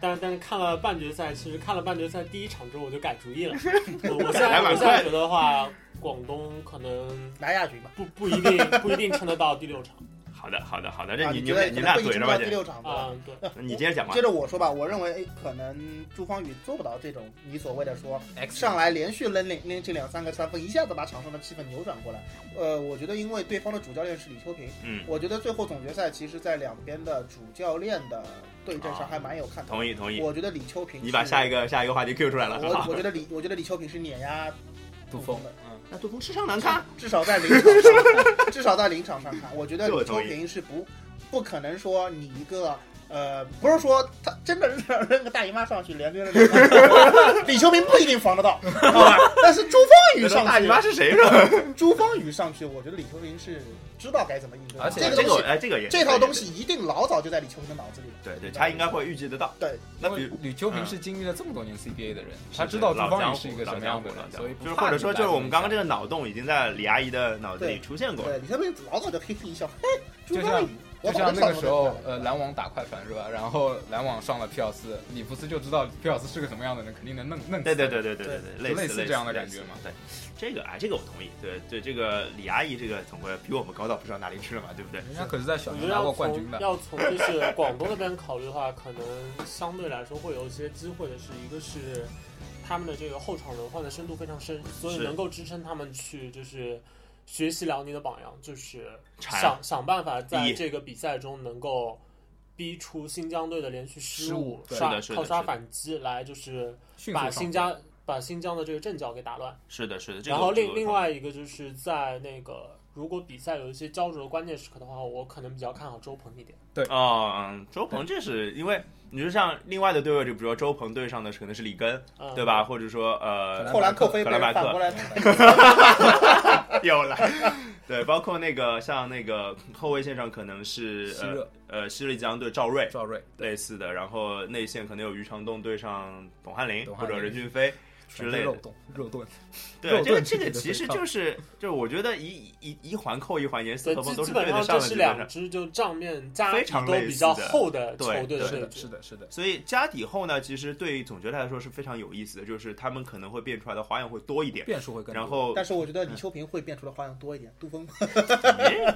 但但是看了半决赛，其实看了半决赛第一场之后我就改主意了。我我现在我现在觉得的话，广东可能拿亚军吧。不不一定不一定撑得到第六场好的好的好的，这啊，你觉得你俩可能不一定到第怼着吧姐，六场对对。你接着讲吧接。着我说吧，我认为哎可能朱芳雨做不到这种你所谓的说上来连续扔领拎进两三个三分，一下子把场上的气氛扭转过来。呃，我觉得因为对方的主教练是李秋平，嗯，我觉得最后总决赛其实在两边的主教练的对阵上还蛮有看头。同意同意。我觉得李秋平，你把下一个下一个话题 Q 出来了，我我觉得李我觉得李秋平是碾压杜峰的，嗯，那杜锋吃相难看，至少在临场上看，至少在临场上看，我觉得李平是不不可能说你一个。呃，不是说他真的是扔个大姨妈上去连连了两个，李秋平不一定防得到，好吧？但是朱芳雨上大姨妈，是谁说？朱芳雨上去，我觉得李秋平是知道该怎么应对。而且这个哎这个也这套东西一定老早就在李秋平的脑子里了。对对，他应该会预计得到。对，那比如吕秋平是经历了这么多年 CBA 的人，他知道朱芳雨是一个什么样的人，所以就是或者说就是我们刚刚这个，脑洞已经在李阿姨的脑子里出现过了。对，李秋平老早就嘿嘿一笑，嘿，朱芳雨，我就像那个时候呃篮网打快船是吧？然后篮网上了皮尔斯，里弗斯就知道皮尔斯是个什么样的人，肯定能弄弄死对对对对对对对，就类似类似这样的感觉嘛。对，这个啊，这个我同意。对对，这个李阿姨这个总归比我们高到不知道哪里去了嘛，对不对？人家可是在小我觉得要牛拿过冠军的。要从就是广东那边考虑的话，可能相对来说会有一些机会的是，一个是他们的这个后场轮换的深度非常深，所以能够支撑他们去就是学习辽宁的榜样，就是想想办法在这个比赛中能够逼出新疆队的连续失失误对刷是的是的靠刷反击来就是把新疆把新疆的这个阵脚给打乱。是的，是的。这个然后另另外一个就是在那个如果比赛有一些焦灼的关键时刻的话，我可能比较看好周鹏一点。哦，嗯，周鹏这是因为你说像另外的对位，就比如说周鹏对上的可能是里根，嗯，对吧？？或者说呃，扣篮扣飞被克莱麦人反过克来，有了，对，包括那个像那个后卫线上可能是呃呃西丽江对赵睿赵睿类似的，然后内线可能有余长栋对上董翰林或者任骏飞之类的肉。盾肉盾，对，这个这个其实就是就是就我觉得一一一环扣一环，严丝对，合缝基基都是对得本上这是上的基本上两。支就账面加底非常都比较厚的对球队对是的，是。的，是的，所以加底后呢，其实对于总决赛来说是非常有意思的，就是他们可能会变出来的花样会多一点。变数会更多。然后，但是我觉得李秋平会变出的花样多一点，杜峰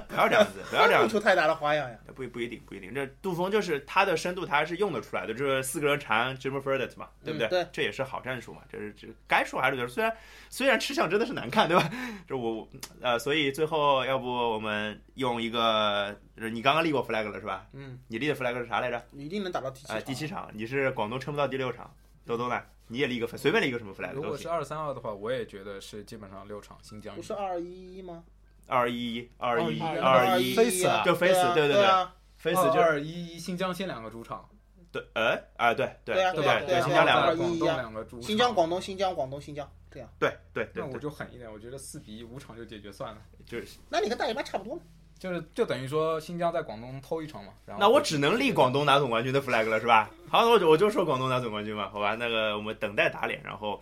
不要这样子，不要这样 子，出太大的花样呀。不不一定不一定。这杜峰就是他的深度，他还是用得出来的，就是四个人缠 Jimmy f e r d e t 嘛，对不对？嗯对这也是好战术嘛，这是这该说还是得说。虽然虽然吃相真的是难看，对吧？这我呃，所以最后要不我们用一个，就是你刚刚立过 flag 了是吧？嗯，你立的 flag 是啥来着？你一定能打到第七啊、场。第七场，你是广东撑不到第六场，多多呢？你也立一个 flag，随便立一个什么 flag。如果是二三二的话，我也觉得是基本上六场新疆不是二一一吗？二一二一二二一一 Face 啊就 Face，对对对啊，，face 就二一一新疆先两个主场，对，哎啊对对对啊对吧？对啊新疆两个，广东两个主，新疆、广东、新疆、广东、新疆这样。对对对那我，就狠一点，我觉得四比一五场就解决算了，就是那你跟大姨妈差不多嘛。就是就等于说新疆在广东偷一场嘛。然后那我只能立广东拿总冠军的 flag 了，是吧？好，那我就我就说广东拿总冠军嘛，好吧？那个我们等待打脸，然后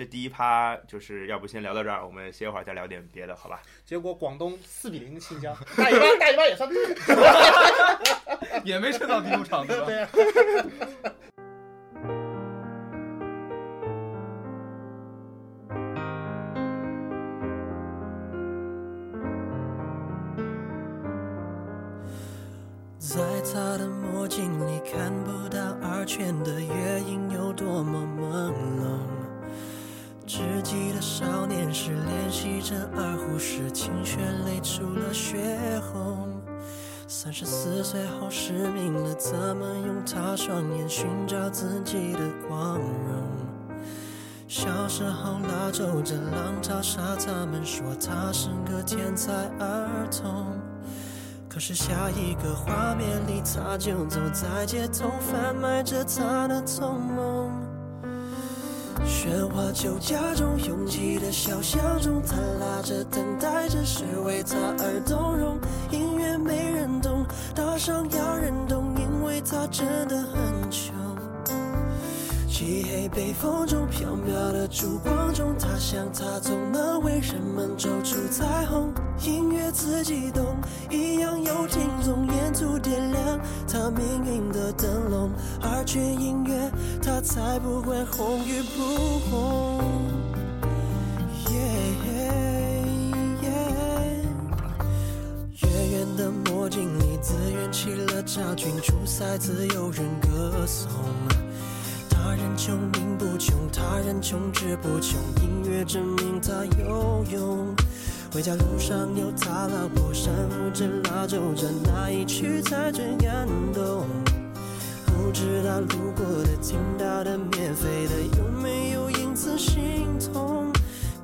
这第一趴就是要不先聊到这儿，我们歇会儿再聊点别的，好吧？结果广东四比零新疆，大姨妈 大姨妈也算对。也没撑到第五场，对吧？对啊，在他的墨镜里看不到二泉的月影有多么朦胧，只记得少年时练习着二胡时，琴弦勒出了血红。三十四岁后失明了，怎么用他双眼寻找自己的光荣？小时候拉奏着浪淘沙，他们说他是个天才儿童。可是下一个画面里，他就走在街头，贩卖着他的童梦。喧哗酒家中，拥挤的小巷中，他拉着等待着，谁为他而动容？音乐没人懂，大伤要人懂，因为他真的很穷。漆黑北风中飘渺的烛光中，他想他总能为人们走出彩虹。音乐自己动，一样有听众，沿途点亮他命运的灯笼。而却音乐，他才不管红与不红。远远的墨镜里，自圆起了赵群，出塞自有人歌颂。他人穷命不穷，他人穷志不穷，音乐证明他有用。回家路上有他老婆搀扶着拉走着那一曲才最感动。不知道路过的、听到的、免费的，有没有因此心痛？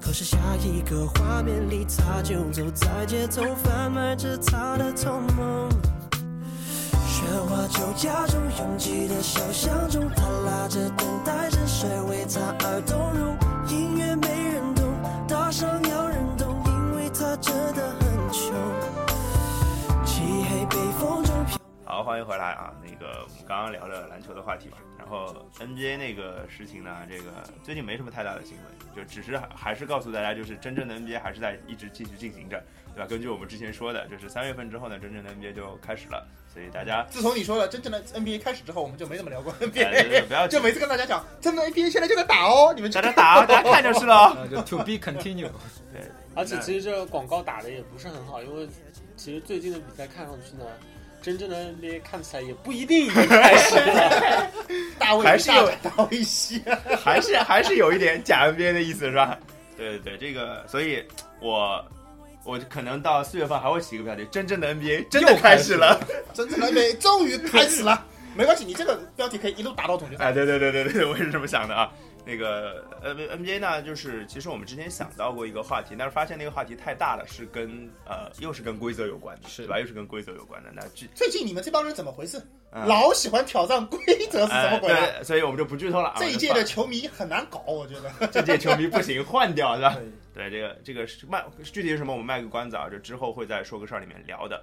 可是下一个画面里，他就走在街头，贩卖着他的童梦。喧哗酒家中，拥挤的小巷中，他拉着等待着谁为他而动容。音乐没人懂，大伤要人懂，因为他真的很穷。好，欢迎回来啊！那个我们刚刚聊了篮球的话题嘛，然后 NBA 那个事情呢，这个最近没什么太大的新闻，就只是还还是告诉大家，就是真正的 NBA 还是在一直继续进行着，对吧？根据我们之前说的，就是三月份之后呢，真正的 NBA 就开始了，所以大家自从你说了真正的 NBA 开始之后，我们就没怎么聊过 哎对对 NBA，不要就每次跟大家讲，真的 NBA 现在就在打哦，你们大家打，大家看就是了哦。呃，就 to be continue。对，而且其实这个广告打的也不是很好，因为其实最近的比赛看上去呢，真正的 NBA 看起来也不一定已经开始了。大卫还是有大大卫西，还是还是有一点假 NBA 的意思是吧？对对对，这个，所以我我可能到四月份还会起一个标题：真正的 NBA 真的开始开始了。真正的 NBA 终于开始了。没关系，你这个标题可以一路打到总决赛。哎，对对对对对，我也是这么想的啊。那个 N NBA 呢，就是其实我们之前想到过一个话题，但是发现那个话题太大了，是跟呃又是跟规则有关的，是对吧？又是跟规则有关的。那剧最近你们这帮人怎么回事？嗯老喜欢挑战规则是怎么回事？哎对，所以我们就不剧透了啊。这一届的球迷很难搞，我觉得。这届球迷不行，换掉是吧？对，这个这个是卖具体是什么，我们卖个关子啊，就之后会在说个事儿里面聊的。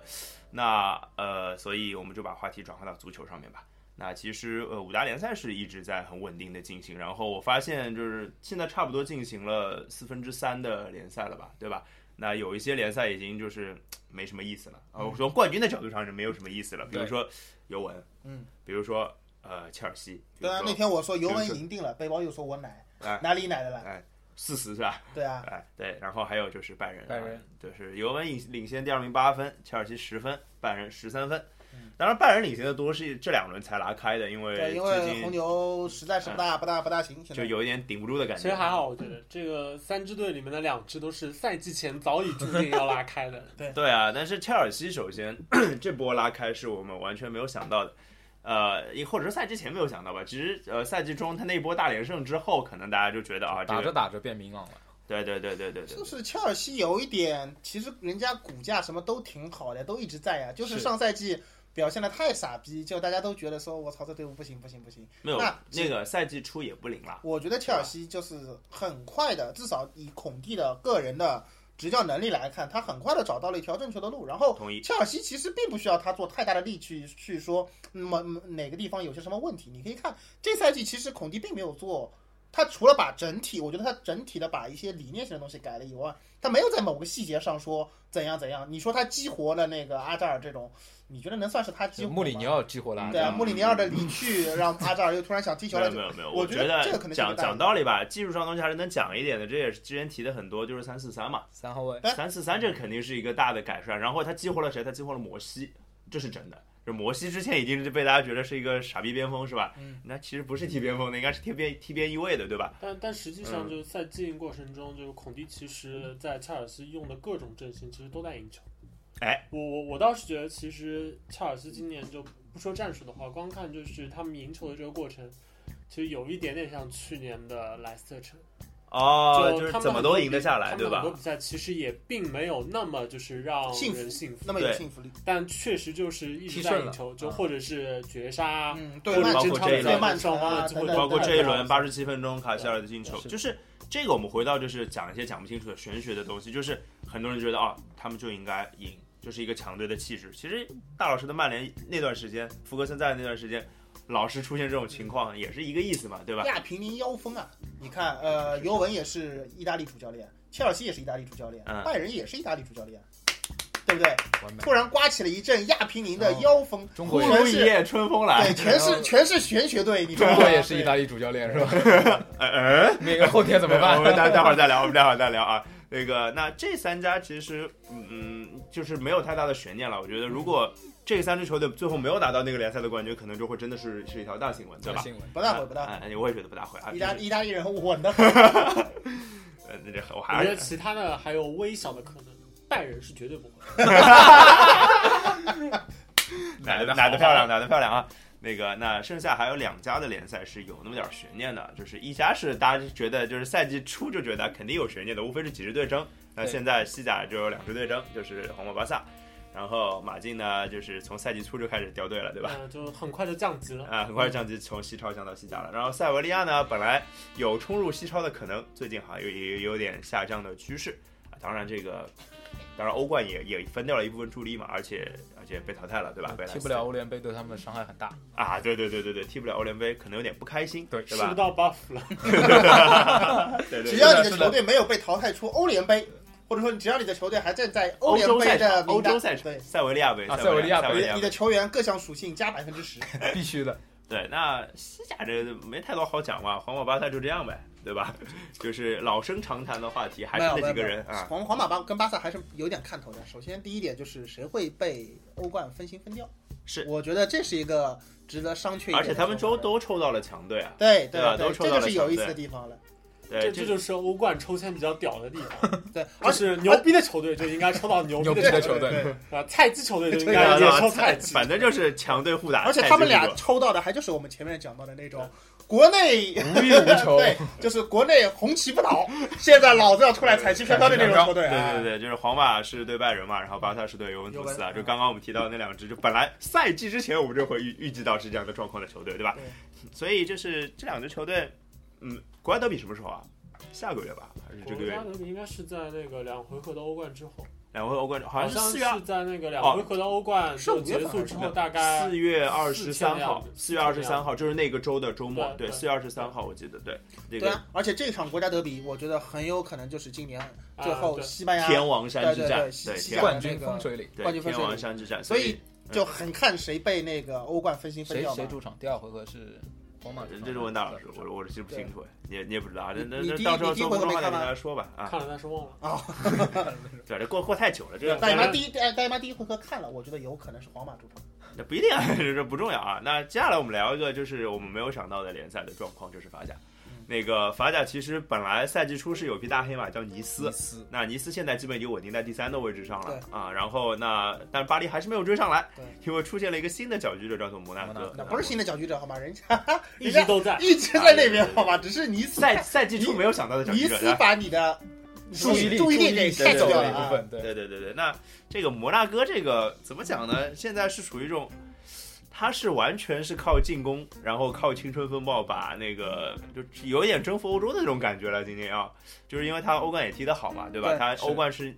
那呃，所以我们就把话题转换到足球上面吧。那其实呃，五大联赛是一直在很稳定的进行，然后我发现就是现在差不多进行了四分之三的联赛了吧，对吧？那有一些联赛已经就是没什么意思了，呃，我从冠军的角度上是没有什么意思了，比如说尤文，嗯，比如说呃切尔西，对啊，那天我说尤文赢定了，背包又说我奶哎，哪里奶的了？哎四十是吧？对啊，哎，对，然后还有就是拜仁，拜仁啊就是尤文领领先第二名八分，切尔西十分，拜仁十三分嗯。当然，拜仁领先的多是这两轮才拉开的，因为对，因为红牛实在是不大不大不大行，就有一点顶不住的感觉。其实还好，我觉得这个三支队里面的两支都是赛季前早已注定要拉开的。对对啊，但是切尔西首先 这波拉开是我们完全没有想到的。呃，或者说赛季前没有想到吧，其实呃赛季中他那一波大连胜之后，可能大家就觉得啊，这个打着打着变明朗了。对对对对对对就，是切尔西有一点，其实人家股价什么都挺好的，都一直在呀。就是是上赛季表现的太傻逼，就大家都觉得说，我操，这队伍不行不行不行。没有那那个赛季初也不灵了。我觉得切尔西就是很快的，至少以孔蒂的个人的执教能力来看，他很快的找到了一条正确的路。然后同意切尔西其实并不需要他做太大的力去去说，那么嗯哪个地方有些什么问题。你可以看这赛季其实孔蒂并没有做。他除了把整体，我觉得他整体的把一些理念性的东西改了以外，他没有在某个细节上说怎样怎样。你说他激活了那个阿扎尔这种，你觉得能算是他激活？穆里尼奥激活了阿扎尔，对啊，穆里尼奥的离去让阿扎尔又突然想踢球了没有。没有，我觉觉得这个可能是讲讲道理吧，技术上东西还是能讲一点的。这也是之前提的很多，就是三四三嘛，三后卫。哎三四三这肯定是一个大的改善。然后他激活了谁？他激活了摩西，这是真的。这摩西之前已经是被大家觉得是一个傻逼边锋是吧？嗯，那其实不是踢边锋的，应该是踢边踢边翼位的，对吧？但但实际上嗯就是在经营过程中，就是孔蒂其实在切尔西用的各种阵型其实都在赢球。哎，我我我倒是觉得，其实切尔西今年就不说战术的话，光看就是他们赢球的这个过程，其实有一点点像去年的莱斯特城。哦，就是他们怎么都赢得下来，对吧很多？比赛其实也并没有那么就是让幸福人幸福，那么有对幸福力。但确实就是一直在赢球，就啊或者是绝杀，嗯，或对，者包括这一轮包括这一轮八十七分钟卡希尔的进球，就是这个我们回到就是讲一些讲不清楚的玄学的东西，就是很多人觉得啊，他们就应该赢，就是一个强队的气质。其实大老师的曼联那段时间，福格森在的那段时间，老是出现这种情况，也是一个意思嘛，对吧？亚平宁妖风啊！你看，呃，尤文也是意大利主教练，切尔西也是意大利主教练，嗯拜仁也是意大利主教练，对不对？完美。突然刮起了一阵亚平宁的妖风，中国一夜春风来对，，全是 全是玄学队，你？中国也是意大利，主教练是吧？呃呃，那个后天怎么办我办？们待待会儿再聊，我们待会儿再聊啊。那个，那这三家其实，嗯嗯，就是没有太大的悬念了。我觉得，如果这三支球队最后没有拿到那个联赛的冠军，可能就会真的是是一条大新闻，对吧？新闻不大会，不大会。哎，我也觉得不大会啊。意大意大利人稳的，呃，那这我我还是觉得其他的还有微小的可能，拜仁是绝对不会。奶的奶的漂亮，奶的漂亮啊！那个，那剩下还有两家的联赛是有那么点悬念的，就是一家是大家觉得就是赛季初就觉得肯定有悬念的，无非是几支对争。那对现在西甲就有两支对争，就是皇马、巴萨。然后马竞呢，就是从赛季初就开始掉队了，对吧？嗯，就很快就降级了。啊，很快降级，从西超降到西甲了。然后塞维利亚呢，本来有冲入西超的可能，最近好像有也有点下降的趋势啊。当然这个，当然欧冠也也分掉了一部分助力嘛，而且而且被淘汰了，对吧？踢不了欧联杯对他们的伤害很大。啊，对对对对对，踢不了欧联杯，可能有点不开心，对对吧？吃不到 buff 了，对对对只要你的球队没有被淘汰出欧联杯，或者说只要你的球队还站在欧联杯的，欧洲赛场，对，塞维利亚杯，啊塞塞维利亚杯你的。球员各项属性加百分之十，必须的。对，那西甲这没太多好讲嘛，皇马、巴萨就这样呗，对吧？就是老生常谈的话题，还是那几个人啊。皇皇马巴跟巴萨还是有点看头的。首先第一点就是谁会被欧冠分心分掉，是我觉得这是一个值得商榷。而且他们都都抽到了强队啊，对对吧都抽到了这就是有意思的地方了。对，这这就是欧冠抽签比较屌的地方，对，就而是牛逼的球队就应该抽到牛牛逼的球队，的球队，对啊，菜鸡球队就应对该也啊抽菜鸡。反正就是强队互打，而且他们俩抽到的还就是我们前面讲到的那种国内无欲无求。对，就是国内红旗不倒，现在老子要出来彩旗飘飘的那种球队。对啊对对，就是皇马是对拜仁嘛，然后巴萨是对尤文图斯啊，就刚刚我们提到的那两支，就本来赛季之前我们就会预预计到是这样的状况的球队，对吧？所以就是这两支球队，嗯，国家德比什么时候啊？下个月吧，还是这个月国家？德比应该是在那个两回合的欧冠之后，两回欧冠好好像是四月是在那个两回合的欧冠结束之后，大概四月二十三号，四四月二十三号就是那个周的周末，对，四月二十三号我记得，对，这个对啊，而且这场国家德比，我觉得很有可能就是今年最后西班牙天王山之战，对对对对，冠军风水岭，对冠军分水岭天王山之战，所以以就很看谁被那个欧冠分心分谁掉嘛。谁主场？第二回合是皇马主场。这是问大老师，我我是记不清楚，你也你也不知道啊，那那到时候做公众号再跟大家说吧，啊，看了但是忘了。对，这过过太久了，这个大姨妈第一大大姨妈第一回合看了，我觉得有可能是皇马主场。那不一定啊，这不重要啊。那接下来我们聊一个，就是我们没有想到的联赛的状况，就是法甲。那个法甲其实本来赛季初是有匹大黑马叫尼斯尼，斯那尼斯现在基本已经稳定在第三的位置上了啊。然后那但巴黎还是没有追上来，因为出现了一个新的搅局者，叫做摩纳哥。那不是新的搅局者好吗？人家 一直都在。一直在那边好吗？只是尼斯赛赛季初没有想到的搅局者，尼斯把你的注意力注意力给吸带走了一部分，对，对对对对，那这个摩纳哥这个怎么讲呢？现在是属于一种，他是完全是靠进攻，然后靠青春风暴把那个就有一点征服欧洲的那种感觉了。今天啊，就是因为他欧冠也踢得好嘛，对吧？对他欧冠是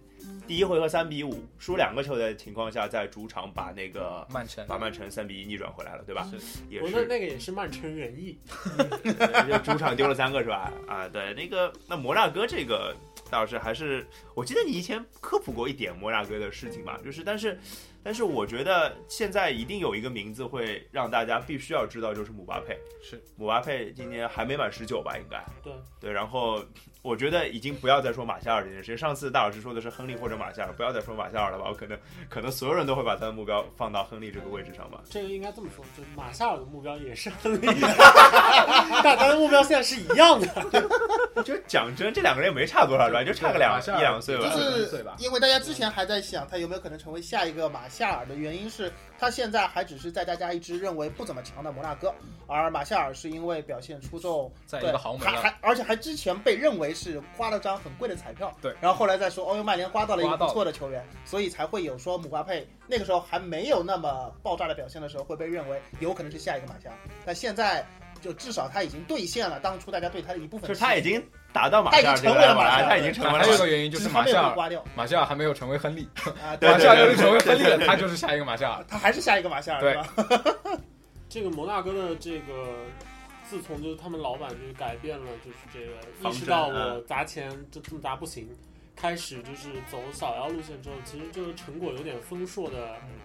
第一回合三比五输两个球的情况下，在主场把那个曼城把曼城三比一逆转回来了，对吧？是也是那个也是曼城原意，就主场丢了三个是吧？啊，对，那个那摩纳哥这个倒是还是，我记得你以前科普过一点摩纳哥的事情吧，就是但是但是我觉得现在一定有一个名字会让大家必须要知道，就是姆巴佩。是姆巴佩今年还没满十九吧，应该对对，然后。我觉得已经不要再说马夏尔这件事。上次大老师说的是亨利或者马夏尔，不要再说马夏尔了吧？我可能可能所有人都会把他的目标放到亨利这个位置上吧。这个应该这么说，就马夏尔的目标也是亨利，大家的目标现在是一样的。就讲真，这两个人也没差多少，是吧？就差个两一两岁吧。就是岁吧因为大家之前还在想他有没有可能成为下一个马夏尔的原因是，他现在还只是在大家一直认为不怎么强的摩纳哥，而马夏尔是因为表现出众，在一对个豪门，还还而且还之前被认为是花了张很贵的彩票，对，然后后来再说欧呦曼联花到了一个不错的球员，所以才会有说姆巴佩那个时候还没有那么爆炸的表现的时候会被认为有可能是下一个马夏尔，但现在。就至少他已经兑现了当初大家对他的一部分就是。他已经达到马夏尔成为了这个了，马夏尔他已经成为了还有一个原因就是马夏尔，马夏尔还没有成为亨利，啊，对马夏尔对就是成为亨利了，他就是下一个马夏尔。他还是下一个马夏尔对？这个摩纳哥的这个，自从就是他们老板就是改变了，就是这个意识到嗯我砸钱就这么砸不行，开始就是走小腰路线之后，其实这个成果有点丰硕的，嗯，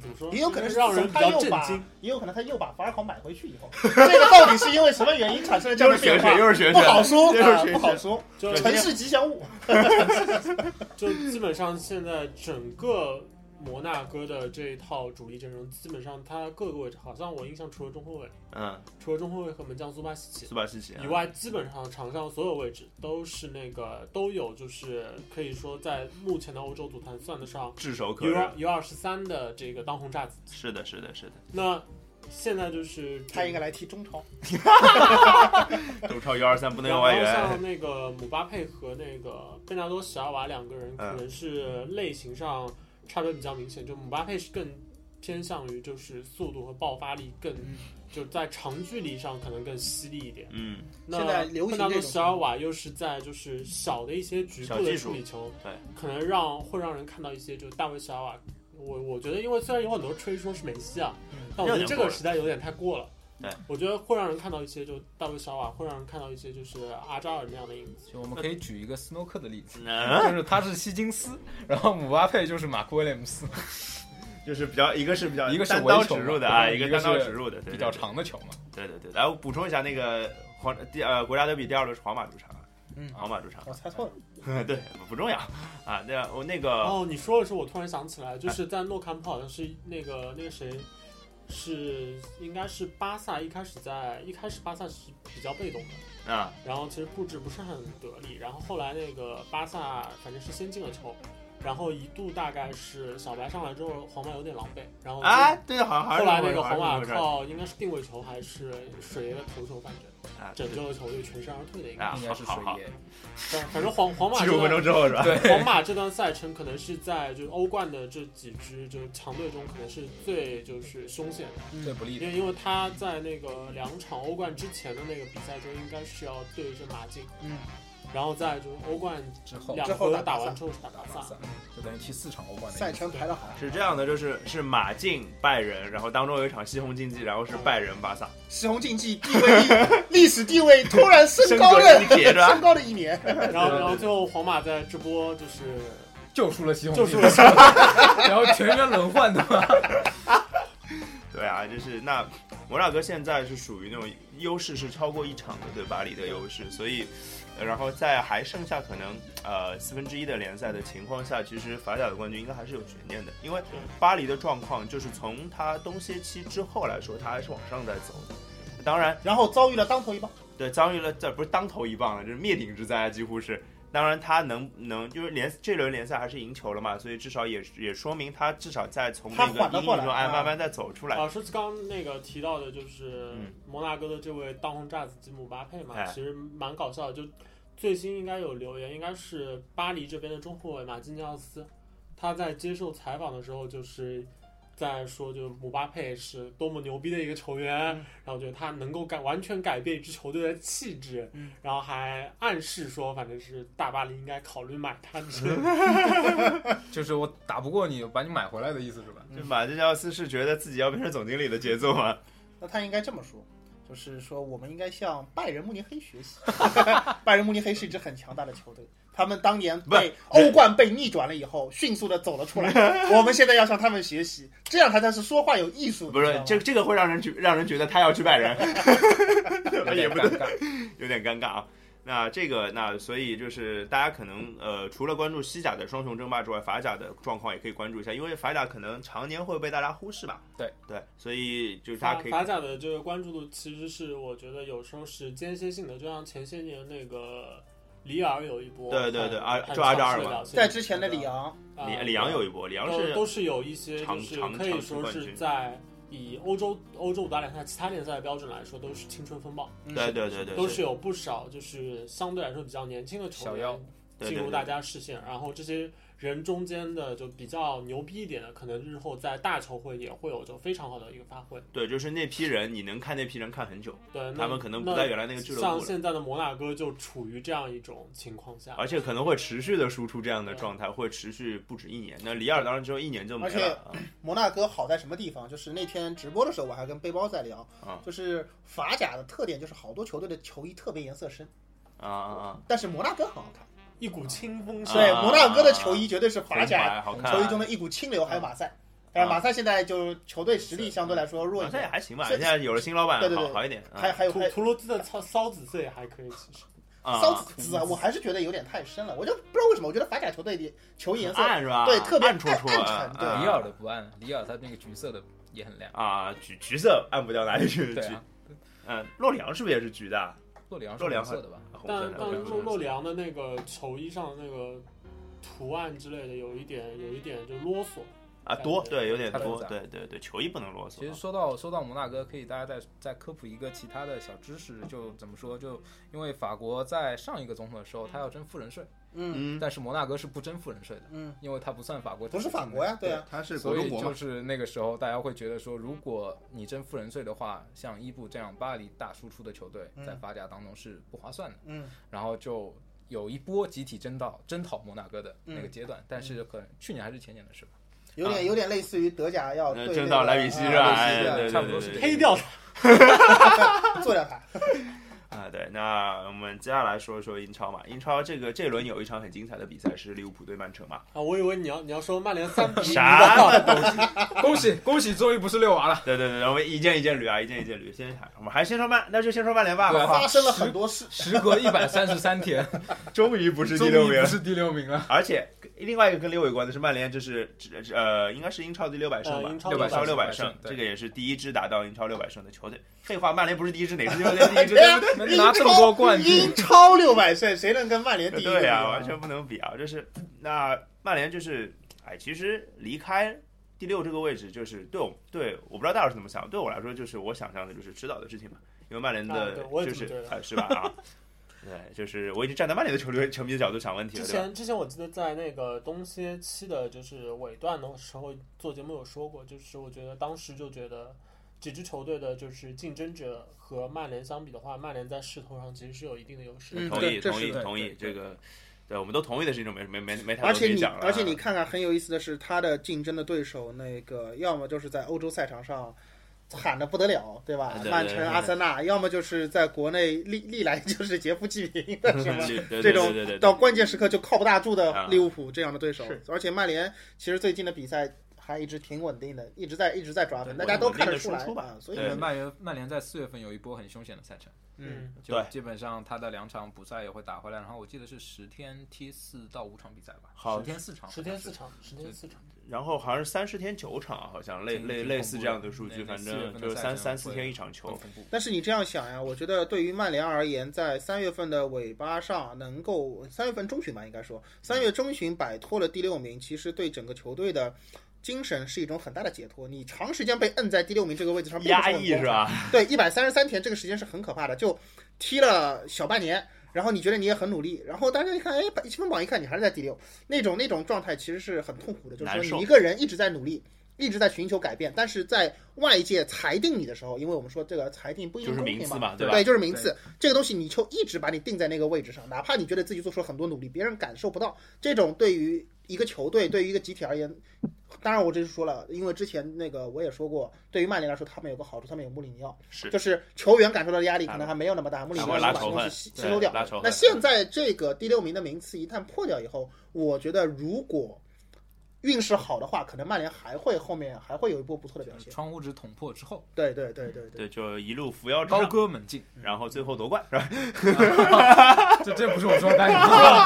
怎么说？也有可能是让人比较他又把震惊。，也有可能他又把法尔考买回去以后，这个到底是因为什么原因产生了这样的变化，？又是玄不好学，说啊，又是玄学。不好说。就城市吉祥物，就基本上现在整个摩纳哥的这一套主力阵容，基本上他各个位置，好像我印象除了中后卫，嗯，除了中后卫和门将苏巴西奇苏巴西奇啊以外，基本上场上所有位置都是那个都有，就是可以说在目前的欧洲足坛算得上炙手可热二。U 二十三的这个当红炸子。是的，是的，是的。那现在就是他应该来踢中超。中超幺二三不能然后用外援像。那个姆巴佩和那个贝纳多·席尔瓦两个人，可嗯能是类型上差别比较明显。就姆巴佩是更偏向于就是速度和爆发力更，就在长距离上可能更犀利一点。嗯，那现在流行贝纳多·这种席尔瓦又是在就是小的一些局部的处理球，对，可能让会让人看到一些就是大卫·席尔瓦。我我觉得，因为虽然有很多吹说是梅西啊，但我觉得这个实在有点太过了。对，我觉得会让人看到一些就大卫·小瓦，会让人看到一些就是阿扎尔那样的影子。就我们可以举一个斯诺克的例子，嗯，就是他是希金斯，然后姆巴佩就是马库威廉姆斯，就是比较一个是比较一个是单刀直入的啊，一个单刀直入的，比较。长的球嘛。对对对，来我补充一下，那个皇第呃国家德比第二轮是皇马主场啊，嗯。皇马主场，我猜错了，对，不重要。啊。那我那个哦，你说的时候，我突然想起来，就是在诺坎普好像是那个那个谁，是应该是巴萨一开始在一开始巴萨是比较被动的，啊，然后其实布置不是很得力，然后后来那个巴萨反正是先进了球，然后一度大概是小白上来之后，皇马有点狼狈，然后就啊，对，好像后来那个皇马靠应该是定位球还是水爷的头球反正啊，拯救了球队全身而退的一个，啊，应该是好好好。水爷，反反正皇皇马七十五分钟之后是吧？对，皇马这段赛程可能是在就是欧冠的这几支就是强队中，可能是最就是凶险的，最不利的因为因为他在那个两场欧冠之前的那个比赛中，应该是要对阵马竞，嗯，然后在就是欧冠之后两之后回打完之后是打巴萨，打巴萨，就等于踢四场欧冠的赛。程排的好，是这样的，就是是马竞拜仁，然后当中有一场西红竞技，然后是拜仁巴萨，西红竞技地位历史地位突然升高了一截是吧 升高了一年。然后然后最后皇马在这波就是救出了西红救柿，出了 然后全员轮换的嘛。对啊，就是那摩纳哥现在是属于那种优势是超过一场的对巴黎的优势，所以，呃然后在还剩下可能呃四分之一的联赛的情况下，其实法甲的冠军应该还是有悬念的，因为巴黎的状况就是从他冬歇期之后来说，他还是往上在走的。当然，然后遭遇了当头一棒，对，遭遇了这不是当头一棒了，就是灭顶之灾，几乎是。当然，他能能就是联这轮联赛还是赢球了嘛，所以至少也也说明他至少在从那他个阴影中哎慢慢在走出来。老师刚刚那个提到的，就是嗯摩纳哥的这位当红炸子吉姆巴佩嘛，哎其实蛮搞笑的。就最新应该有留言，应该是巴黎这边的中后卫马基尼奥斯，他在接受采访的时候，就是在说，就是姆巴佩是多么牛逼的一个球员，然后觉得他能够改完全改变一支球队的气质，嗯然后还暗示说，反正是大巴黎应该考虑买他之类的。就是我打不过你，把你买回来的意思是吧？就马蒂奥斯是觉得自己要变成总经理的节奏吗？那他应该这么说，就是说我们应该向拜仁慕尼黑学习。拜仁慕尼黑是一支很强大的球队，他们当年被欧冠被逆转了以后，迅速的走了出来。我们现在要向他们学习，这样他才是说话有艺术。不是这这个会让人觉让人觉得他要去拜仁，也不对尴尬。有点尴尬啊。那这个那所以就是大家可能呃除了关注西甲的双雄争霸之外，法甲的状况也可以关注一下，因为法甲可能常年会被大家忽视吧。对对，所以就是大家可以法甲的这个关注度其实是我觉得有时候是间歇性的，就像前些年那个里尔有一波对对对很很阿就阿扎尔嘛强势的表现在之前的里昂，啊里里昂有一波，里昂是都都是有一些长就是可以说是在以欧洲欧洲五大联赛其他联赛的标准来说，都是青春风暴，对对对对，都是有不少就是相对来说比较年轻的球员进入大家视线，然后这些人中间的就比较牛逼一点的，可能日后在大球会也会有就非常好的一个发挥。对，就是那批人，你能看那批人看很久，对，他们可能不在原来那个俱乐部，像现在的摩纳哥就处于这样一种情况下，而且可能会持续的输出这样的状态，会持续不止一年。那里尔当然只有一年就没而且摩纳哥好在什么地方？就是那天直播的时候，我还跟背包在聊，啊就是法甲的特点就是好多球队的球衣特别颜色深，啊啊但是摩纳哥很好看。一股清风啊对，摩纳哥的球衣绝对是啊！法甲，球衣中的一股清流，还有马赛。但是马赛现在就球队实力相对来说弱一点，马赛也还行吧，是现在有了新老板，对对对好好一点。还还有图图罗兹的骚骚紫色也还可以，其实啊骚紫啊，我还是觉得有点太深了，我就不知道为什么，我觉得法甲球队的球颜色暗是吧？对特别暗戳戳，暗沉对里尔的不暗，里尔他那个橘色的也很亮。啊，橘橘色暗不掉哪里去？橘对啊，嗯，洛里昂是不是也是橘的？洛里昂是洛里昂红色的吧？红色的但但洛里昂的那个球衣上的那个图案之类的，有一点有一点就啰嗦。啊多，对，有点多，对对对，球衣不能啰嗦。其实说到说到摩纳哥，可以大家再再科普一个其他的小知识，就怎么说？就因为法国在上一个总统的时候，他要征富人税，嗯。嗯，但是摩纳哥是不征富人税的，嗯，因为它不算法国，不是法国呀，对啊，他是国所以就是那个时候，大家会觉得说，如果你征富人税的话，像伊布这样巴黎大输出的球队，在法甲当中是不划算的。嗯，然后就有一波集体征到征讨摩纳哥的那个嗯阶段，但是可能去年还是前年的事吧。有点有点类似于德甲要征到莱比锡是吧？差不多是黑 掉他，做掉它。啊，对，那我们接下来说一说英超嘛。英超这个这轮有一场很精彩的比赛是利物浦对曼城嘛。啊！我以为你要你要说曼联三比一啥东西，恭喜恭喜，终于不是六娃了。对对对，我们一件一件捋啊，一件一件捋。先，我们还是先说曼，那就先说曼联吧，好对不好？发生了很多事，时隔一百三十三天，终于不是第六名是第六名了。而且另外一个跟六有关的是曼联，这是呃，应该是英超第六百胜吧？呃英超600胜六百胜这个也是第一支达到英超六百胜的球队。废话，曼联不是第一支，哪支？球队第一支？对不对？能拿这么多冠军。英，超六百岁，谁能跟曼联第一？对呀、完全不能比啊！就是那曼联就是，哎，其实离开第六这个位置，就是对我对我不知道大老师怎么想，对我来说就是我想象的就是迟早的事情嘛，因为曼联的啊对我也就是这么觉得。哎是吧？啊？对，就是我已经站在曼联的球队球迷的角度想问题了，之？前之前我记得在那个东歇期的，就是尾段的时候做节目有说过，就是我觉得当时就觉得几支球队的就是竞争者和曼联相比的话，曼联在势头上其实是有一定的优势的。嗯同意同对这是的意同意，这个对我们都同意的事情就没没没没太而且你。而且你看看很有意思的是，他的竞争的对手那个要么就是在欧洲赛场上喊的不得了，对吧？曼城、阿森纳，要么就是在国内历历来就是劫富济贫的什么。对对这种对对对到关键时刻就靠不大住的啊利物浦这样的对手是，而且曼联其实最近的比赛还一直挺稳定的，一直在一直在抓分，大家都看得出来。所以曼联曼联在四月份有一波很凶险的赛程，嗯，对就基本上他的两场补赛也会打回来，然后我记得是十天踢四到五场比赛吧，好十天四场，十天四场，十天四场，然后好像是三十天九场，好像类类类似这样的的数据，反正就是三三四天一场球。但是你这样想呀，我觉得对于曼联而言，在三月份的尾巴上，能够三月份中旬吧，应该说三月中旬摆脱了第六名，其实对整个球队的精神是一种很大的解脱。你长时间被摁在第六名这个位置上，压抑是吧？对，一百三十三天这个时间是很可怕的，就踢了小半年，然后你觉得你也很努力，然后大家一看，哎，积分榜一看你还是在第六，那种那种状态其实是很痛苦的，就是说你一个人一直在努力。一直在寻求改变，但是在外界裁定你的时候，因为我们说这个裁定不一定就是公平名次嘛，吧？对就是名次这个东西，你就一直把你定在那个位置上，哪怕你觉得自己做出了很多努力，别人感受不到。这种对于一个球队，对于一个集体而言，当然我这是说了，因为之前那个我也说过，对于曼联来说，他们有个好处，他们有穆里尼奥，是。就是球员感受到的压力可能还没有那么大，穆里尼他奥把东西吸对收掉。那现在这个第六名的名次一旦破掉以后，我觉得如果运势好的话，可能曼联还会后面还会有一波不错的表现。窗户纸捅破之后，对对对对对。对，就一路扶摇直高，歌猛进，然后最后夺冠是吧？这这不是我说的，但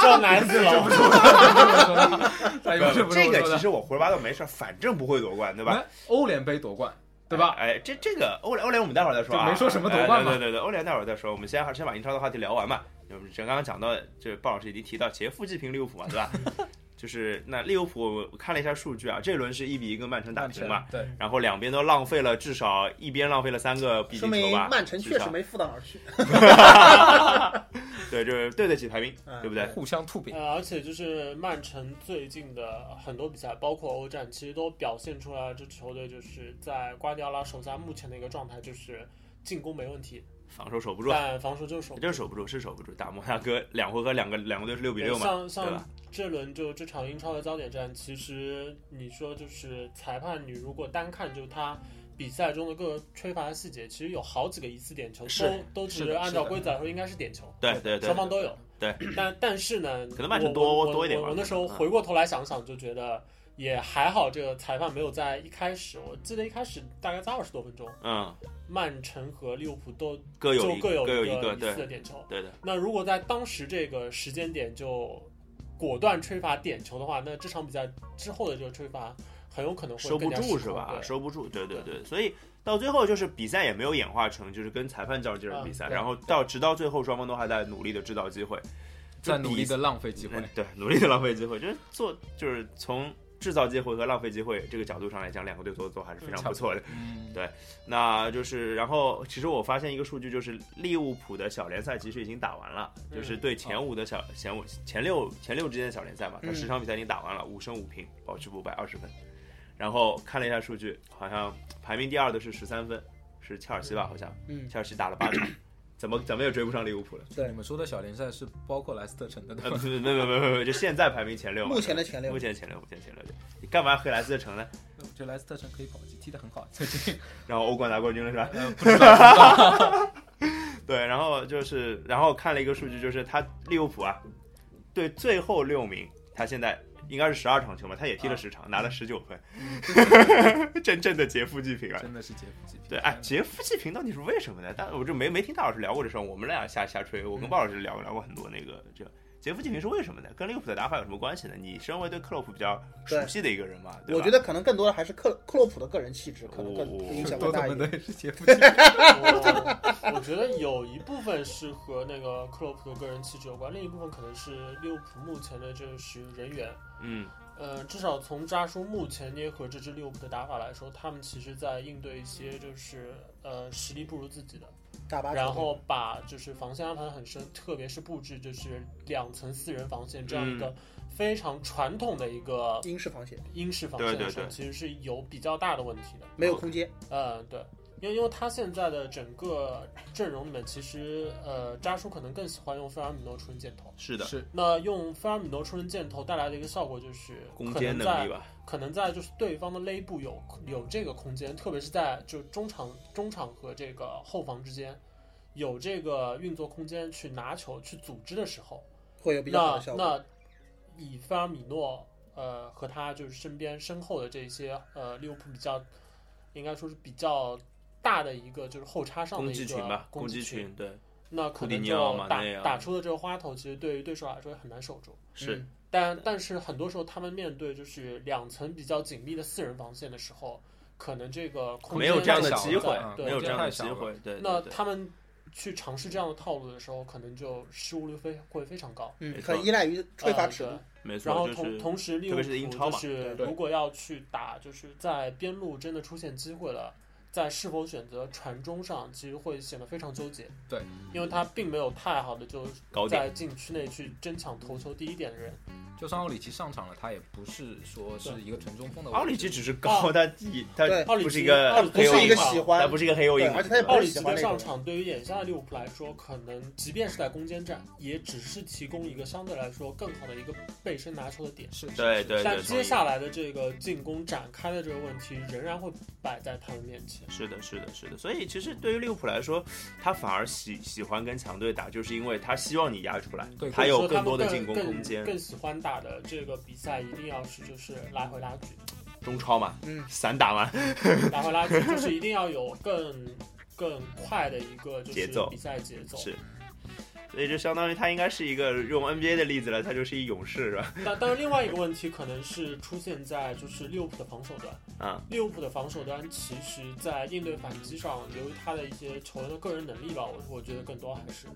这难死了。但也不是不是这我说的个其实我胡说八道没事儿，反正不会夺冠，对吧？哎欧联杯夺冠，对吧？哎，这这个欧联欧联我们待会儿再说啊，没说什么夺冠嘛哎对对对，欧联待会儿再说，我们先先把英超的话题聊完嘛。就是刚刚讲到，这鲍老师已经提到劫富济贫利物浦嘛，对吧？就是那利物浦我看了一下数据啊，这轮是一比一跟曼城打平嘛，对，然后两边都浪费了至少一边浪费了三个必说明进球吧，曼城确实没负到哪儿去。对，对，就是对得起排名，嗯对不对？互相吐饼。呃，而且就是曼城最近的很多比赛，包括欧战，其实都表现出来这支球队就是在瓜迪奥拉手下目前的一个状态，就是进攻没问题，防守守不住，但防守就是守不住。就是守不住，是守不住。打摩纳哥两回合两个两个队是六比六嘛，像对吧像？这轮就这场英超的焦点战，其实你说就是裁判，你如果单看就他比赛中的各个吹罚的细节，其实有好几个疑似点球，都都是的是按照规则来说应该是点球，对对对，双方都有。对，但但是呢，可能曼城我多我多一点吧我我那时候嗯回过头来想想，就觉得也还好，这个裁判没有在一开始，我记得一开始大概在二十多分钟，嗯，曼城和利物浦都各有就各有一个疑似的点球。对的，那如果在当时这个时间点就果断吹罚点球的话，那这场比赛之后的这个吹罚很有可能会收不住是吧？收不住，对对对，所以到最后就是比赛也没有演化成就是跟裁判较劲儿的比赛，嗯然后到直到最后双方都还在努力的制造机会，在努力的浪费机会嗯。对，努力的浪费机会，就是做就是从制造机会和浪费机会这个角度上来讲，两个队做的都还是非常不错的。嗯，对那就是，然后其实我发现一个数据，就是利物浦的小联赛其实已经打完了，嗯就是对前五的小前五前六前六之间的小联赛嘛，他嗯十场比赛已经打完了，五胜五平，保持不败，二十分。然后看了一下数据，好像排名第二的是十三分，是切尔西吧？好像嗯，切尔西打了八场，怎么怎么也追不上利物浦了。对你们说的小联赛是包括莱斯特城的 对呃，吧不？没没没没没，就现在排名前六嘛，目前的前六目前前六，目前前六。你干嘛黑莱斯特城呢？我觉得莱斯特城可以保级，踢得很好，最近。然后欧冠拿冠军了是吧？呃，不知道，不知道。对，然后就是，然后看了一个数据，就是他利物浦啊，对最后六名，他现在应该是十二场球嘛，他也踢了十场，拿了十九分，真正的劫富济贫啊！真的是劫富济贫。对，哎，劫富济贫到底是为什么呢？但我就没没听大老师聊过这事儿，我们俩瞎瞎吹，我跟鲍老师聊聊过很多那个这劫富济贫是为什么呢？跟利物浦的打法有什么关系呢？你身为对克洛普比较熟悉的一个人嘛，对我觉得可能更多的还是克克洛普的个人气质，可能更哦影响多更大一点。是杰夫。我我觉得有一部分是和那个克洛普的个人气质有关，另一部分可能是利物浦目前的这是人员。嗯，呃，至少从扎叔目前捏合这支利物浦的打法来说，他们其实在应对一些就是呃实力不如自己的，大巴然后把就是防线安排的很深，特别是布置就是两层四人防线这样一嗯。个非常传统的一个英式防线英式防线的时候，其实是有比较大的问题的。没有空间，嗯，对，因为因为他现在的整个阵容里面，其实呃，扎叔可能更喜欢用菲尔米诺出人箭头。是的，是那用菲尔米诺出人箭头带来的一个效果就是，攻坚可能力吧，可能在就是对方的勒部有有这个空间，特别是在就中场中场和这个后防之间有这个运作空间去拿球去组织的时候，会有比较好那的效果。那以菲尔米诺呃和他就是身边身后的这些呃利物浦比较应该说是比较大的一个就是后插上的一个击群吧，攻击击群，对，那可能就打打出的这个花头，其实对于对手来说也很难守住。是嗯但但是很多时候他们面对就是两层比较紧密的四人防线的时候，可能这个空没有这样的机会嗯，对没有这样的机会，对，那他们去尝试这样的套路的时候，可能就失误率非会非常高。嗯很依赖于吹罚呃尺度对。没然后错，就是同同时，利物浦特别是英超就嘛是如果要去打，就是在边路真的出现机会了，在是否选择传中上，其实会显得非常纠结。对，因为他并没有太好的就在禁区内去争抢头球第一点的人。就算奥里奇上场了，他也不是说是一个纯中锋的。奥里奇只是高，他一他奥里奇是一个不是一个喜欢他不是一个黑又硬嘛，对而且他也不奥里奇上场对于眼下的利物浦来说，可能即便是在攻坚战，也只是提供一个相对来说更好的一个背身拿球的点。是，是是对对但接下来的这个进攻展开的这个问题，仍然会摆在他们面前。是的，是的，是的。所以其实对于利物浦来说，他反而喜喜欢跟强队打，就是因为他希望你压出来，他有更多的进攻空间。更喜欢打的这个比赛，一定要是就是来回拉锯，中超嘛，嗯散打嘛，来回拉锯就是一定要有更更快的一个就是比赛节奏。是。所以就相当于他应该是一个用 NBA 的例子了，他就是一勇士是吧？但但是另外一个问题可能是出现在就是利物浦的防守端。啊，利物浦的防守端其实，在应对反击上，由于他的一些球员的个人能力吧，我我觉得更多还是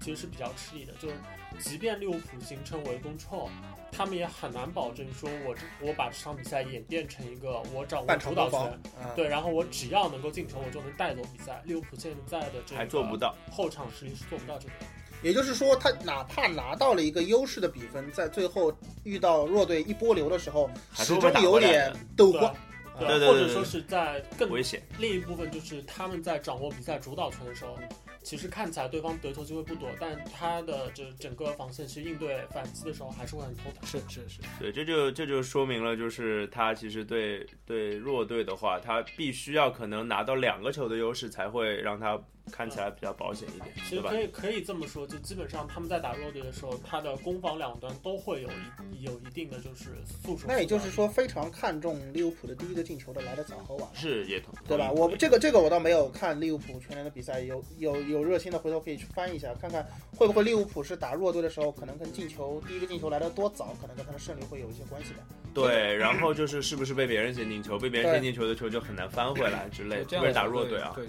其实是比较吃力的。就是即便利物浦形成围攻之后，他们也很难保证说我这我把这场比赛演变成一个我掌握主导权，啊，对，然后我只要能够进球，我就能带走比赛。利物浦现在的这个还做不到。后场实力是做不到这个的。也就是说，他哪怕拿到了一个优势的比分，在最后遇到弱队一波流的时候，始还是有点斗慌。对对对对或者说是在更危险。另一部分就是他们在掌握比赛主导权的时候，其实看起来对方得球机会不多，但他的这整个防线其实应对反击的时候还是会很头疼。是是是，对，这就这就说明了，就是他其实对对弱队的话，他必须要可能拿到两个球的优势，才会让他看起来比较保险一点，其实可？以可以这么说，就基本上他们在打弱队的时候，他的攻防两端都会有一有一定的就是速手。那也就是，说，非常看重利物浦的第一个进球的来的早和晚。是也同对吧？我这个这个我倒没有看利物浦全年的比赛，有有有热心的回头可以去翻一下，看看会不会利物浦是打弱队的时候，可能跟进球第一个进球来的多早，可能跟他的胜利会有一些关系的。对，然后就是是不是被别人先进球，被别人先进球的球就很难翻回来之类的，这样打弱队啊。对，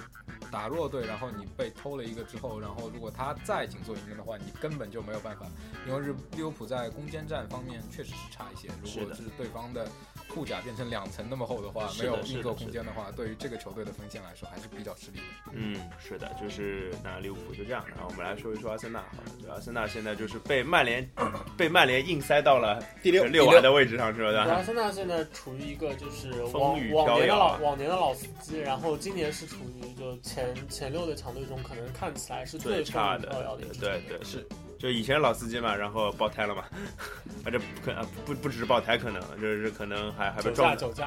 打弱队，然后你被偷了一个之后，然后如果他再紧凑赢的话，你根本就没有办法，因为日利物浦在攻坚战方面确实是差一些。如是的果是对方的护甲变成两层那么厚的话，的没有运作空间的话，对于这个球队的锋线来说还是比较吃力的。嗯，是的，就是那利物浦就这样。然后我们来说一说阿森纳好了，对，阿森纳现在就是被曼联 被曼联硬塞到了第六，六完的位置上去了，对吧？阿森纳现在处于一个就是风往年的飘摇啊老往年的老司机，然后今年是处于就前前六的强队中，可能看起来是最差的风雨飘摇的一支球队。对对是，就以前老司机嘛，然后爆胎了嘛，啊这不可啊不不只是爆胎，可能就是可能还还被酒撞驾酒驾，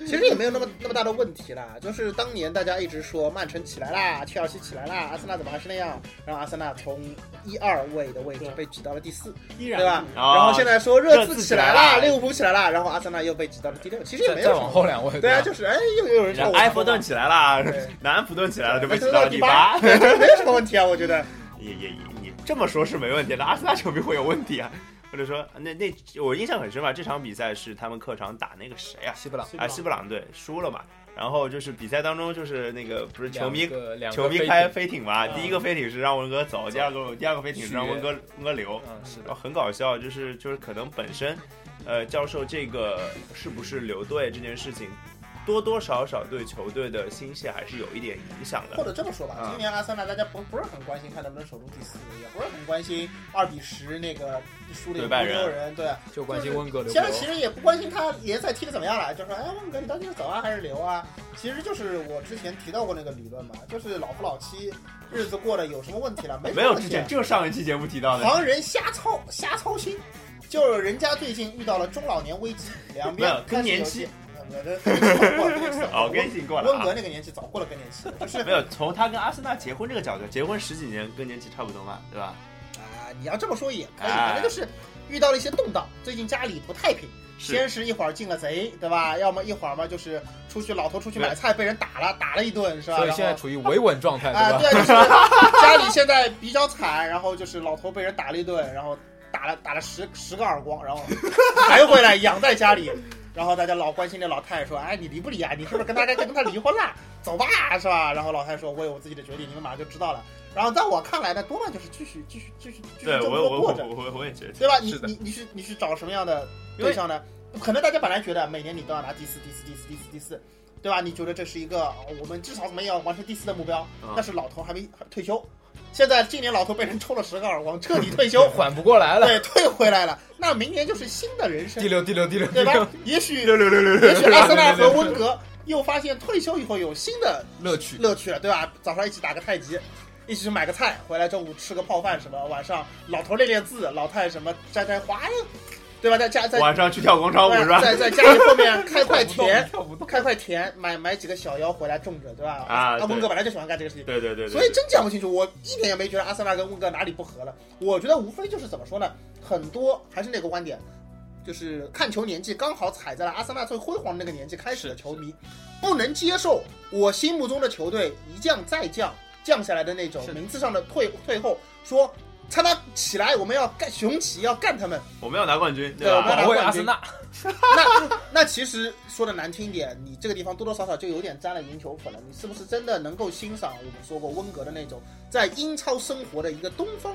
其实也没有那么那么大的问题啦。就是当年大家一直说曼城起来啦，切尔西起来啦，阿森纳怎么还是那样？然后阿森纳从一二位的位置被挤到了第四，依然对吧？啊然后现在说热刺起来啦，热刺起来啦利物浦起来啦，然后阿森纳又被挤到了第六。其实也没有再什么往后两位，对啊，就是哎，又有人说埃弗顿起来啦对，南安普顿起来了，就被被挤到了第八。对没有什么问题啊，我觉得。也也也，你这么说是没问题的，阿森纳球迷会有问题啊。或者说，那那我印象很深嘛，这场比赛是他们客场打那个谁啊？西布朗啊，西布朗队输了嘛。然后就是比赛当中，就是那个不是球迷球迷开飞艇飞艇嘛，嗯第一个飞艇是让文哥走，第二个第二个飞艇是让文哥文哥留，嗯是的然后，很搞笑，就是就是可能本身，呃，教授这个是不是留队这件事情，多多少少对球队的心血还是有一点影响的或。者这么说吧，啊今年阿森纳大家不不是很关心看能不能守住第四，也不是很关心二比十那个输的有多对拜仁丢人，对。就关心温格留不留现在其。实也不关心他联赛踢的怎么样了，就说哎，温格你到底是走啊还是留啊？其实就是我之前提到过那个理论嘛，就是老夫老妻，日子过得有什么问题了？没什么问题没有之前，就上一期节目提到的，旁人瞎操瞎操心，就是人家最近遇到了中老年危机，两边没有更年期开始有些。呃哦，更新过了啊。温格那个年纪早过了更年期，就是没有从他跟阿森纳结婚这个角度，结婚十几年更年期差不多嘛，对吧？啊，你要这么说也可以，哎反正就是遇到了一些动荡，最近家里不太平。先是一会儿进了贼，对吧？要么一会儿嘛，就是出去老头出去买菜被人打了，打了一顿，是吧？所以现在处于维稳状态，啊，对吧？对，就是 家里现在比较惨，然后就是老头被人打了一顿，然后打了打了十十个耳光，然后 抬回来养在家里，然后大家老关心那老太太说，哎，你离不离啊？你是不是跟他该跟他离婚了？走吧，是吧？然后老太太说，我有我自己的决定，你们马上就知道了。然后在我看来呢，多半就是继续继续继续继续对这么过着，我我也觉得，对吧？你你你是你是找什么样的对象呢？可能大家本来觉得每年你都要拿第四、第四、第四、第四、第四，对吧？你觉得这是一个哦我们至少怎么也要完成第四的目标，嗯但是老头还没还退休，现在今年老头被人抽了十个耳光，彻底退休，缓不过来了。对，退回来了。那明年就是新的人生第，六，第六，第六，对吧，？也许六六六六六也许阿森纳和温格又发现退休以后有新的乐趣。乐趣了，对吧？早上一起打个太极，一起去买个菜，回来中午吃个泡饭什么，晚上老头练练字，老太什么摘摘花，对吧？在家在晚上去跳广场舞是吧？在在家里后面开块田，不，开块田，买买几个小妖回来种着，对吧？啊对阿温哥本来就喜欢干这个事情。对对对对，所以真讲不清楚，我一点也没觉得阿森纳跟温哥哪里不合了。我觉得无非就是怎么说呢，很多还是那个观点，就是看球年纪刚好踩在了阿森纳最辉煌的那个年纪开始的球迷，不能接受我心目中的球队一降再降，降下来的那种名次上的退退后，说参他起来，我们要干雄起，要干他们。我们要拿冠军，对我们要吧？保卫阿森纳。那 那其实说的难听一点，你这个地方多多少少就有点沾了赢球粉了。你是不是真的能够欣赏我们说过温格的那种在英超生活的一个东方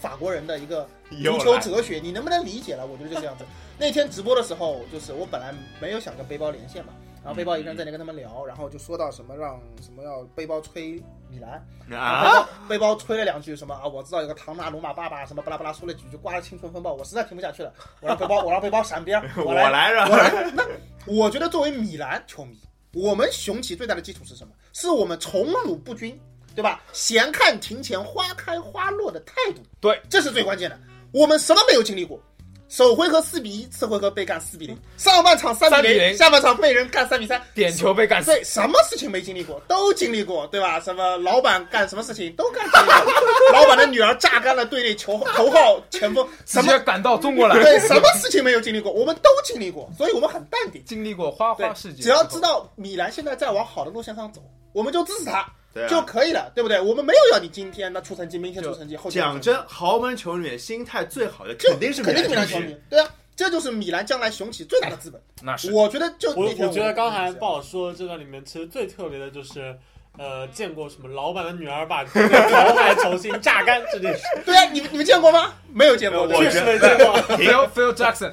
法国人的一个足球哲学？你能不能理解了？我觉得就这样子。那天直播的时候，就是我本来没有想跟背包连线嘛，然后背包一个人在那跟他们聊，然后就说到什么让什么要背包吹米兰，背啊，包背包吹了两句什么啊，我知道有个唐纳鲁马爸爸什么巴拉巴拉说了几句刮了青春风暴，我实在听不下去了，我让背包我让背包闪边儿，我来来着，我来。那我觉得作为米兰球迷，我们雄起最大的基础是什么？是我们宠辱不惊，对吧？闲看庭前花开花落的态度，对，这是最关键的。我们什么没有经历过？首回合四比一，次回合被干四比零，上半场三比3比零，0下半场被人干三比三，点球被干死，对，什么事情没经历过？都经历过，对吧？什么老板干什么事情都干经历过，老板的女儿榨干了队内球头号前锋，什么？直接赶到中国来，对什么事情没有经历过？我们都经历过，所以我们很淡定。经历过花花世，界，只要知道米兰现在在往好的路线上走，我们就支持他对啊。就可以了，对不对？我们没有要你今天那出成绩，明天出成绩，后天出成绩。讲真，豪门球迷心态最好的肯定是肯定是米兰球球迷，对啊，这就是米兰将来雄起最大的资本。那是。我觉得就我那天我觉得刚才不鲍说的这段里面，其实最特别的就是，呃，见过什么老板的女儿把这个头牌球星榨干这件事，对啊，你们你们见过吗？没有见过，我确实没见过。Phil Phil Jackson，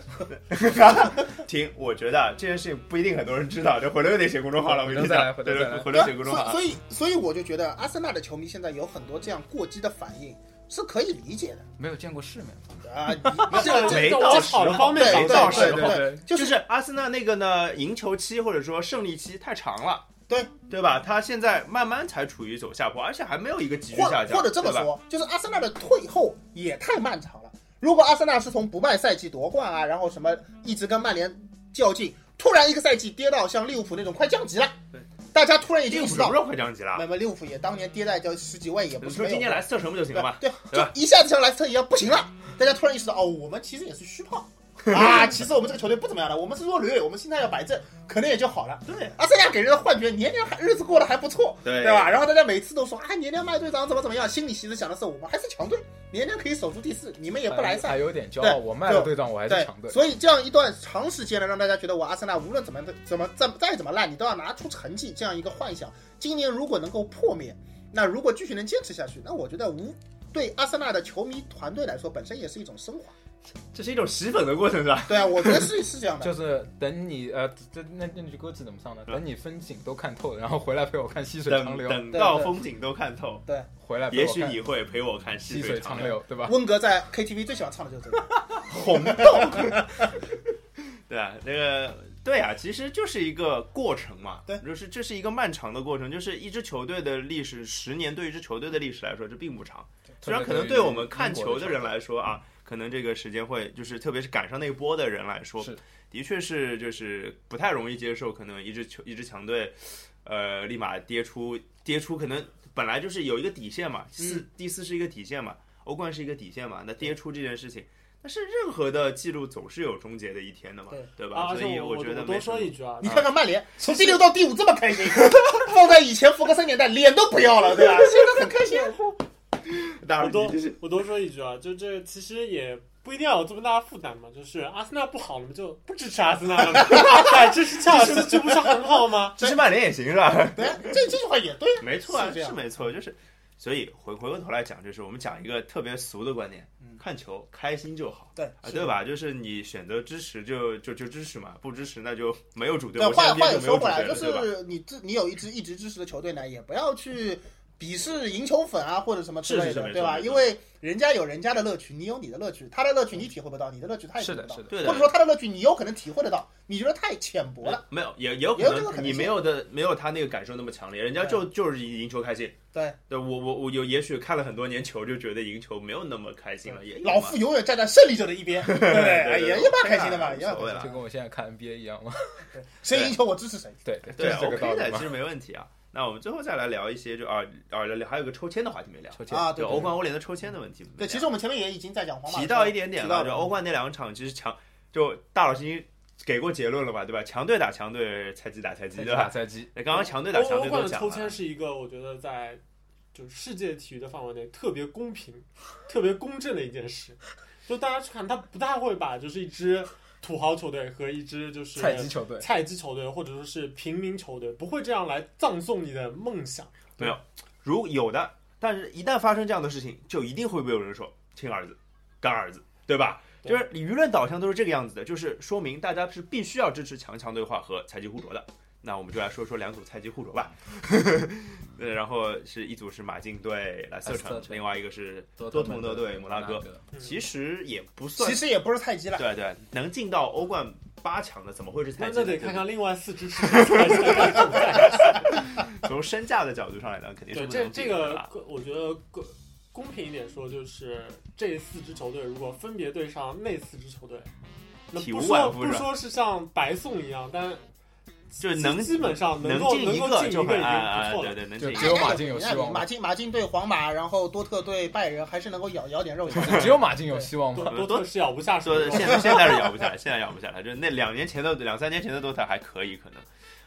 停，我觉得这件事情不一定很多人知道，这回头又得写公众号了，我跟你回头再来讲，对对，回头再来回头写公众号啊。所以所以我就觉得阿森纳的球迷现在有很多这样过激的反应是可以理解的没有见过世面，啊。你这个没这到好的候方面想对对到时候就就是是阿森纳那个呢，赢球期或者说胜利期太长了，对对吧？他现在慢慢才处于走下坡，而且还没有一个急剧或下降，或者这么，说，就是阿森纳的退后也太漫长了。如果阿森纳是从不败赛季夺冠啊，然后什么一直跟曼联较劲，突然一个赛季跌到像利物浦那种快降级了对，大家突然已经意识到物浦什么时，候快降级了那？么利物浦也当年跌在就十几位也不你是说今年莱斯特城不就行了吗？对，对就一下子像莱斯特一样不行了，大家突然意识到哦，我们其实也是虚胖 啊，其实我们这个球队不怎么样的，我们是弱旅，我们心态要摆正，可能也就好了。对阿森纳给人的幻觉，年年还日子过得还不错，对对吧？然后大家每次都说啊，年年卖队长怎么怎么样，心里其实想的是我们还是强队，年年可以守住第四，你们也不来赛还。有点骄对傲，我卖了队长，我还对是强队，所以这样一段长时间呢，让大家觉得我阿森纳无论怎么怎么再再怎么烂，你都要拿出成绩，这样一个幻想。今年如果能够破灭，那如果继续能坚持下去，那我觉得无对阿森纳的球迷团队来说，本身也是一种升华。这是一种洗粉的过程，是吧？对啊，我觉得是是这样的。就是等你呃，这那那句歌词怎么唱的？嗯等你风景都看透了，然后回来陪我看细水长流，等到风景都看透，对，回来陪也许你会陪我看细细水长长。流，对吧？温格在 KTV 最喜欢唱的就是这个。红豆，对啊，那个对啊，其实就是一个过程嘛，对就是这是一个漫长的过程，就是一支球队的历史，十年对一支球队的历史来说，这并不长。虽然可能对我们看球的人来说啊，可能这个时间会就是特别是赶上那一波的人来说，的确是就是不太容易接受，可能一支球一支强队，呃，立马跌出跌出，可能本来就是有一个底线嘛，四、第四是一个底线嘛，欧冠是一个底线嘛，那跌出这件事情。但是任何的记录总是有终结的一天的嘛，对对吧？啊，所以我觉得我多说一句啊，你看看曼联，从第六到第五这么开心，放在以前福格森年代脸都不要了，对吧？现在很开心。大我多我多说一句啊，就这其实也不一定要有这么大的负担嘛。就是阿森纳不好，你们就不支持阿森纳了吗？对，支持切尔西，这不是很好吗？支持曼联也行是吧？对啊，这这句话也对。没错啊，是是没错，就是，所以回回过头来讲，就是我们讲一个特别俗的观点，嗯看球开心就好对啊，对吧？就是你选择支持就就就支持嘛，不支持那就没有主队。对，话话也说回来，就？是你自你有一支一直支持的球队呢，也不要去鄙视赢球粉啊或者什么之类的，是是是对吧？因为人家有人家的乐趣，你有你的乐趣，他的乐趣你体会不到，你的乐趣他也体会不到，是的是的。对或者说他的乐趣你有可能体会得到，你觉得太浅薄了。没有，也也有也有可能你这个可能性。没有的，没有他那个感受那么强烈，人家就就是赢球开心。对，对我我我有也许看了很多年球，就觉得赢球没有那么开心了，也老傅永远站在胜利者的一边，对也也蛮开心的嘛，无也蛮所谓了。就跟我现在看 NBA 一样嘛。谁赢球我支持谁。对，对 OK 的，其实没问题啊。那我们最后再来聊一些，就啊啊，还有个抽签的话题没聊，抽签啊，对欧冠、欧联的抽签的问题。对，其实我们前面也已经在讲皇马提到一点点了，提到就欧冠那两场其实强，就大老师已经给过结论了吧，对吧？强队打强队，菜鸡打菜鸡，对吧？打赛季，刚刚强队打强队欧欧冠的都讲了抽签，是一个我觉得在就是世界体育的范围内特别公平、特别公正的一件事。就大家去看，他不太会把就是一支土豪球队和一支就是菜鸡球队，菜鸡球队或者说是平民球队，不会这样来葬送你的梦想。没有如有的，但是一旦发生这样的事情，就一定会被有人说亲儿子、干儿子，对吧？对就是舆论导向都是这个样子的，就是说明大家是必须要支持强强对话和菜鸡互啄的。那我们就来说说两组菜鸡互啄吧。呃，然后是一组是马竞队莱斯特另外一个是多多特蒙德对摩纳哥。嗯其实也不算其，实也不是菜鸡了。对对，能进到欧冠八强的怎么会是菜鸡呢？那那得看看另外四支是从身价的角度上来讲，肯定是对这这个，我觉得公公平一点说，就是这四支球队如果分别对上那四支球队，那体不说不说是像白送一样，但就是能基本上能够进一个能够进一个已经就很不错了。对对，能进一个。只有马竞有希望马竞马竞对皇马，然后多特对拜仁，还是能够咬咬点肉的。只有马竞有希望多吗？多特是咬不下说，现在现在是咬不下来，现在咬不下来，就是那两年前的两三年前的多特还可以，可能。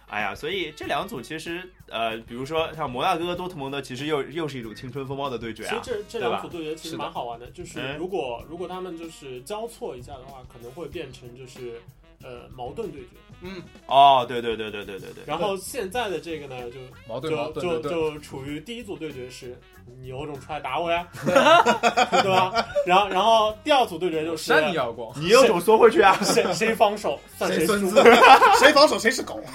哎呀，所以这两组其实呃，比如说像摩纳哥、多特蒙德，其实又又是一种青春风暴的对决啊其实啊。这这两组对决其实蛮好玩的，就是嗯如果如果他们就是交错一下的话，可能会变成就是呃矛盾对决。嗯，哦，对对对对对对对。然后现在的这个呢，就矛盾矛就就就处于第一组对决是，你有种出来打我呀，对 吧？然后然后第二组对决就是扇你耳光，你有种缩回去啊！谁谁防守算输谁孙。子，谁防守谁是狗。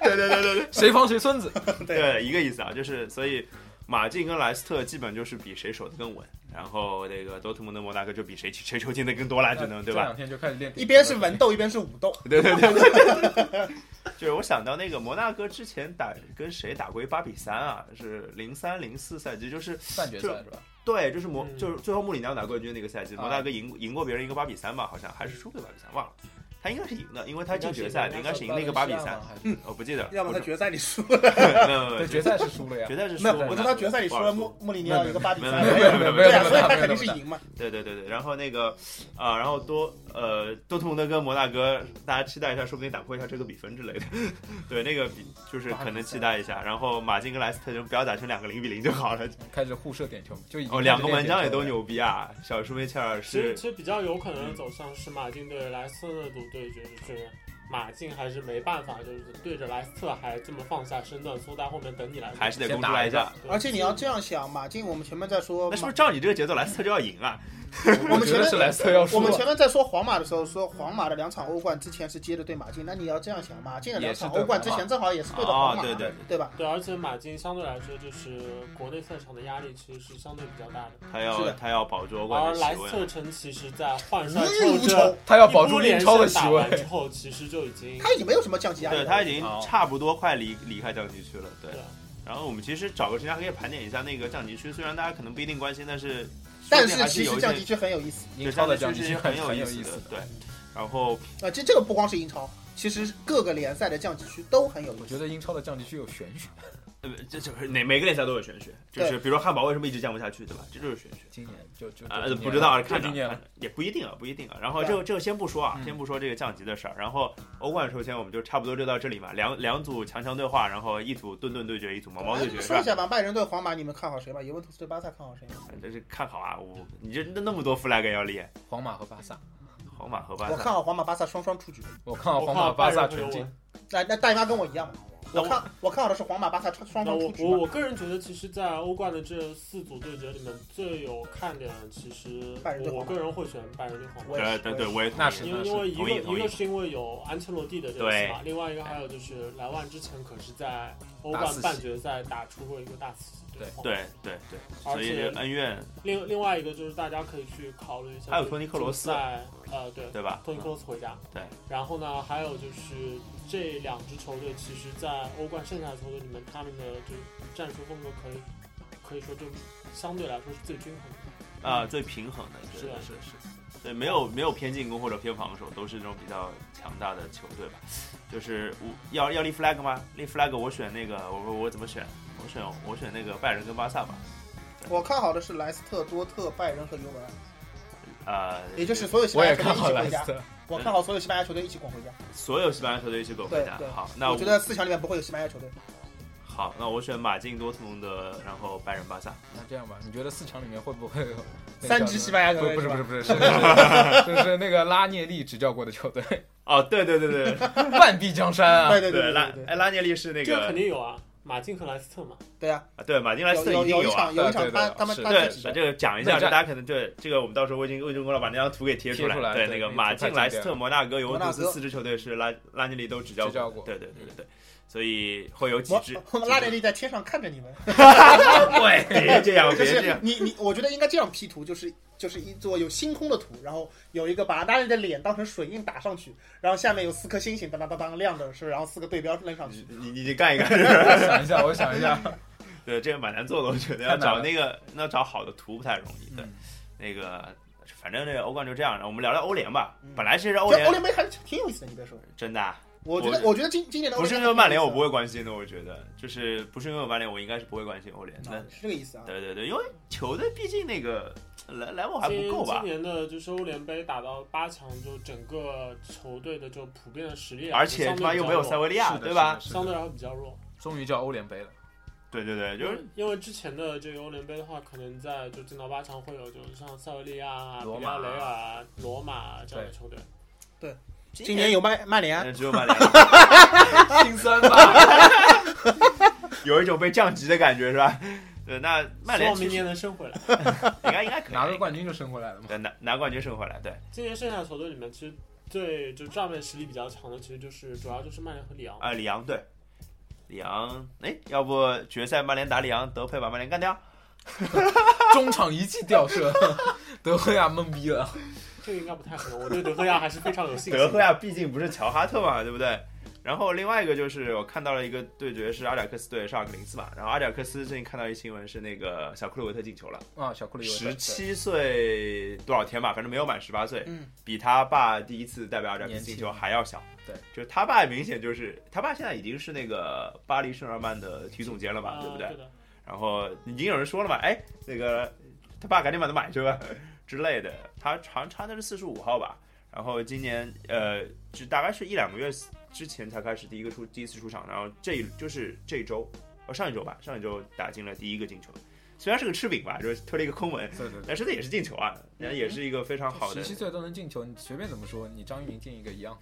对对对对对谁防谁孙子。对，一个意思啊，就是所以马竞跟莱斯特基本就是比谁守得更稳，然后那个多特蒙德、摩纳哥就比谁谁球进的更多了，只能对吧？这两天就开始练，一边是文斗，一边是武斗。对对对对，就是我想到那个摩纳哥之前打跟谁打过一八比三啊，是零三零四赛季，就是半决赛是吧？对，就是摩、嗯就是最后穆里尼奥拿冠军那个赛季，啊摩纳哥赢赢过别人一个八比三吧，好像还是输给八比三，忘了。他应该是赢的，因为他进决赛应该是赢那个八比三，嗯，我不记得了。要么他决赛里输 了没有没有对，决赛是输了呀决。赛是输了我说他决赛里输了穆穆里尼奥一个八比三，没有没有没有没有对啊，没有所以他肯定是赢嘛。对对对对，然后那个啊、然后多呃多特蒙德跟摩纳哥，大家期待一下，说不定打破一下这个比分之类的。对，那个比就是可能期待一下。然后马竞跟莱斯特就不要打成两个零比零就好了。开始互射点球，就已经哦，两个门。将也都牛逼啊，小舒梅切尔是其实比较有可能走向是马竞对莱斯特那组对决，就是马竞还是没办法，就是对着莱斯特还这么放下身段，缩在后面等你来。还是得攻出来一下。而且你要这样想，马竞我们前面在说，那是不是照你这个节奏，莱斯特就要赢啊？我们前面是莱斯特要输我们。前面在说皇马的时候，说皇马的两场欧冠之前是接着对马竞，那你要这样想，马竞的两场欧冠之前正好也是对的皇马，哦对对对吧？对，而且马竞相对来说就是国内赛场的压力其实是相对比较大的，他要他要保住欧冠而。莱斯特城其实在换帅之后，他要保住英超的席胜打完之。后，其实就已经他已经没有什么降级压力。对他已经哦差不多快离离开降级区了，对对。然后我们其实找个时间可以盘点一下那个降级区，虽然大家可能不一定关心，但是但是其实降级区很有意思英超的降级区很有有意思的，。对。然后啊，这这个不光是英超，其实各个联赛的降级区都很有意思。我觉得英超的降级区有玄学，呃，这这哪每个联赛都有玄学，就是比如说汉堡为什么一直降不下去，对吧？这就是玄学。今年就就啊、就今年不知道看着今年看也不一定啊，不一定啊。然后这个这个先不说啊，嗯先不说这个降级的事儿。然后欧冠首先我们就差不多就到这里嘛，两两组强强对话，然后一组顿顿对决，一组毛毛对决，是吧？说一下吧，拜仁对皇马，你们看好谁吧？尤文图斯对巴萨看好谁？这是看好啊，我你这那那么多 flag 要立，皇马和巴萨，皇马和巴我。看好皇马、巴萨双双出局。我看好我皇马、巴看好拜萨全进。那那大家跟我一样嘛？我我看我看好的是皇马、巴萨双双出局嘛。我我个人觉得，其实，在欧冠的这四组对决里面，最有看点的，其实我个人会选拜仁对皇马。我也是对对对，我也那是因为因为一个一个是因为有安切洛蒂的这个戏码，另外一个还有就是莱万之前可是在欧冠半决赛打出过一个大四喜对对对对，而且恩怨另另外一个就是大家可以去考虑一下，还有托尼克罗斯在呃对对吧？托尼克罗斯回家，对，然后呢还有就是这两支球队其实，在欧冠剩下的球队里面，他们的就战术风格可以可以说就相对来说是最均衡的。啊、最平衡的，对是的是是，对，没有没有偏进攻或者偏防守，都是那种比较强大的球队吧。就是我要要立 flag 吗？立 flag 我选那个，我我我怎么选？我选我选那个拜仁跟巴萨吧。我看好的是莱斯特、多特、拜仁和尤文，呃，也就是所有西我班牙球队也看好一起回家。莱斯特，我看好所有西班牙球队一起滚回家。所有西班牙球队一起滚回家。好，那我觉得四强里面不会有西班牙球队。好，那我选马竞、多特蒙德，然后拜仁、巴萨。那这样吧，你觉得四强里面会不会有三支西班牙球队不是不是不是是是是那个拉涅利执教过的球队，哦，对对对对 半壁江山啊！对对对拉对对哎拉涅利是那这个个肯定有啊，马竞和莱斯特嘛，对啊，啊，对，马竞莱斯特有一定啊有一场。有一场他他们是。对他自己，的这个讲一下，大家可能对这个我们到时候魏军魏军公老把那张图给贴出来对，那个马对那个太竞、莱斯特、摩纳哥、尤文图斯四支球队是拉拉尼利都执教执教过。对对对对对，所以会有几只。我们拉内利在天上看着你们，对，别这样，就是别这样。你你，我觉得应该这样 P 图，就是就是一座有星空的图，然后有一个把拉内利的脸当成水印打上去，然后下面有四颗星星当当当当亮的是，然后四个对标扔上去。你你你干一干，我 想一下，我想一下，对，这个蛮难做的，我觉得要找那个那找好的图不太容易。对，嗯那个反正这个欧冠就这样，我们聊聊欧联吧嗯。本来其实欧联欧联杯还是挺有意思的，你别说，真的啊我觉得我我觉得今今年的不是因为曼联我不会会关心的，我觉得就是不是因为曼联我应该是不会关心欧联的。是这个意思啊。对对对，因为球队毕竟那个来来往还不够吧今，年的就是欧联杯打到八强，就整个球队的就普遍的实力啊，而且相对他妈又没有比较弱塞维利亚，对吧？？相对来说比较弱。终于叫欧联杯了，对对对，就是因为之前的这个欧联杯的话，可能在就进到八强会有，就是像塞维利亚啊、比罗马利亚雷尔、罗马这样的球队。今年有曼曼联只有曼联，心酸吧？有一种被降级的感觉是吧？对，那曼希望明年能升回来。应该应该可以拿个冠军就升回来了嘛。对拿拿冠军升回来，对。今年剩下的球队里面，其实最就账面实力比较强的，其实就是主要就是曼联和里昂。啊，里昂对，里昂，哎，要不决赛曼联打里昂，德佩把曼联干掉？中场一记吊射，德赫亚懵逼了。这个应该不太合，我对德赫亚还是非常有信心。德赫亚毕竟不是乔哈特嘛，对不对？然后另外一个就是我看到了一个对决是阿贾克斯对沙尔克零四嘛，然后阿贾克斯最近看到一新闻是那个小库利维特进球了，啊，小库里维特十七岁多少天吧，反正没有满十八岁，嗯，比他爸第一次代表阿贾克斯进球还要小。对，就是他爸明显就是他爸现在已经是那个巴黎圣日耳曼的体育总监了嘛，啊对不对？对，然后已经有人说了嘛，哎，那个他爸赶紧把他买去吧之类的。他好像穿的是四十五号吧，然后今年呃，就大概是一两个月之前才开始第一个出第一次出场，然后这就是这一周，哦上一周吧，上一周打进了第一个进球。虽然是个吃饼吧，就是推了一个空门，对对对。但是那也是进球啊，然后也是一个非常好的十，七岁都能进球，你随便怎么说，你张玉宁进一个一样，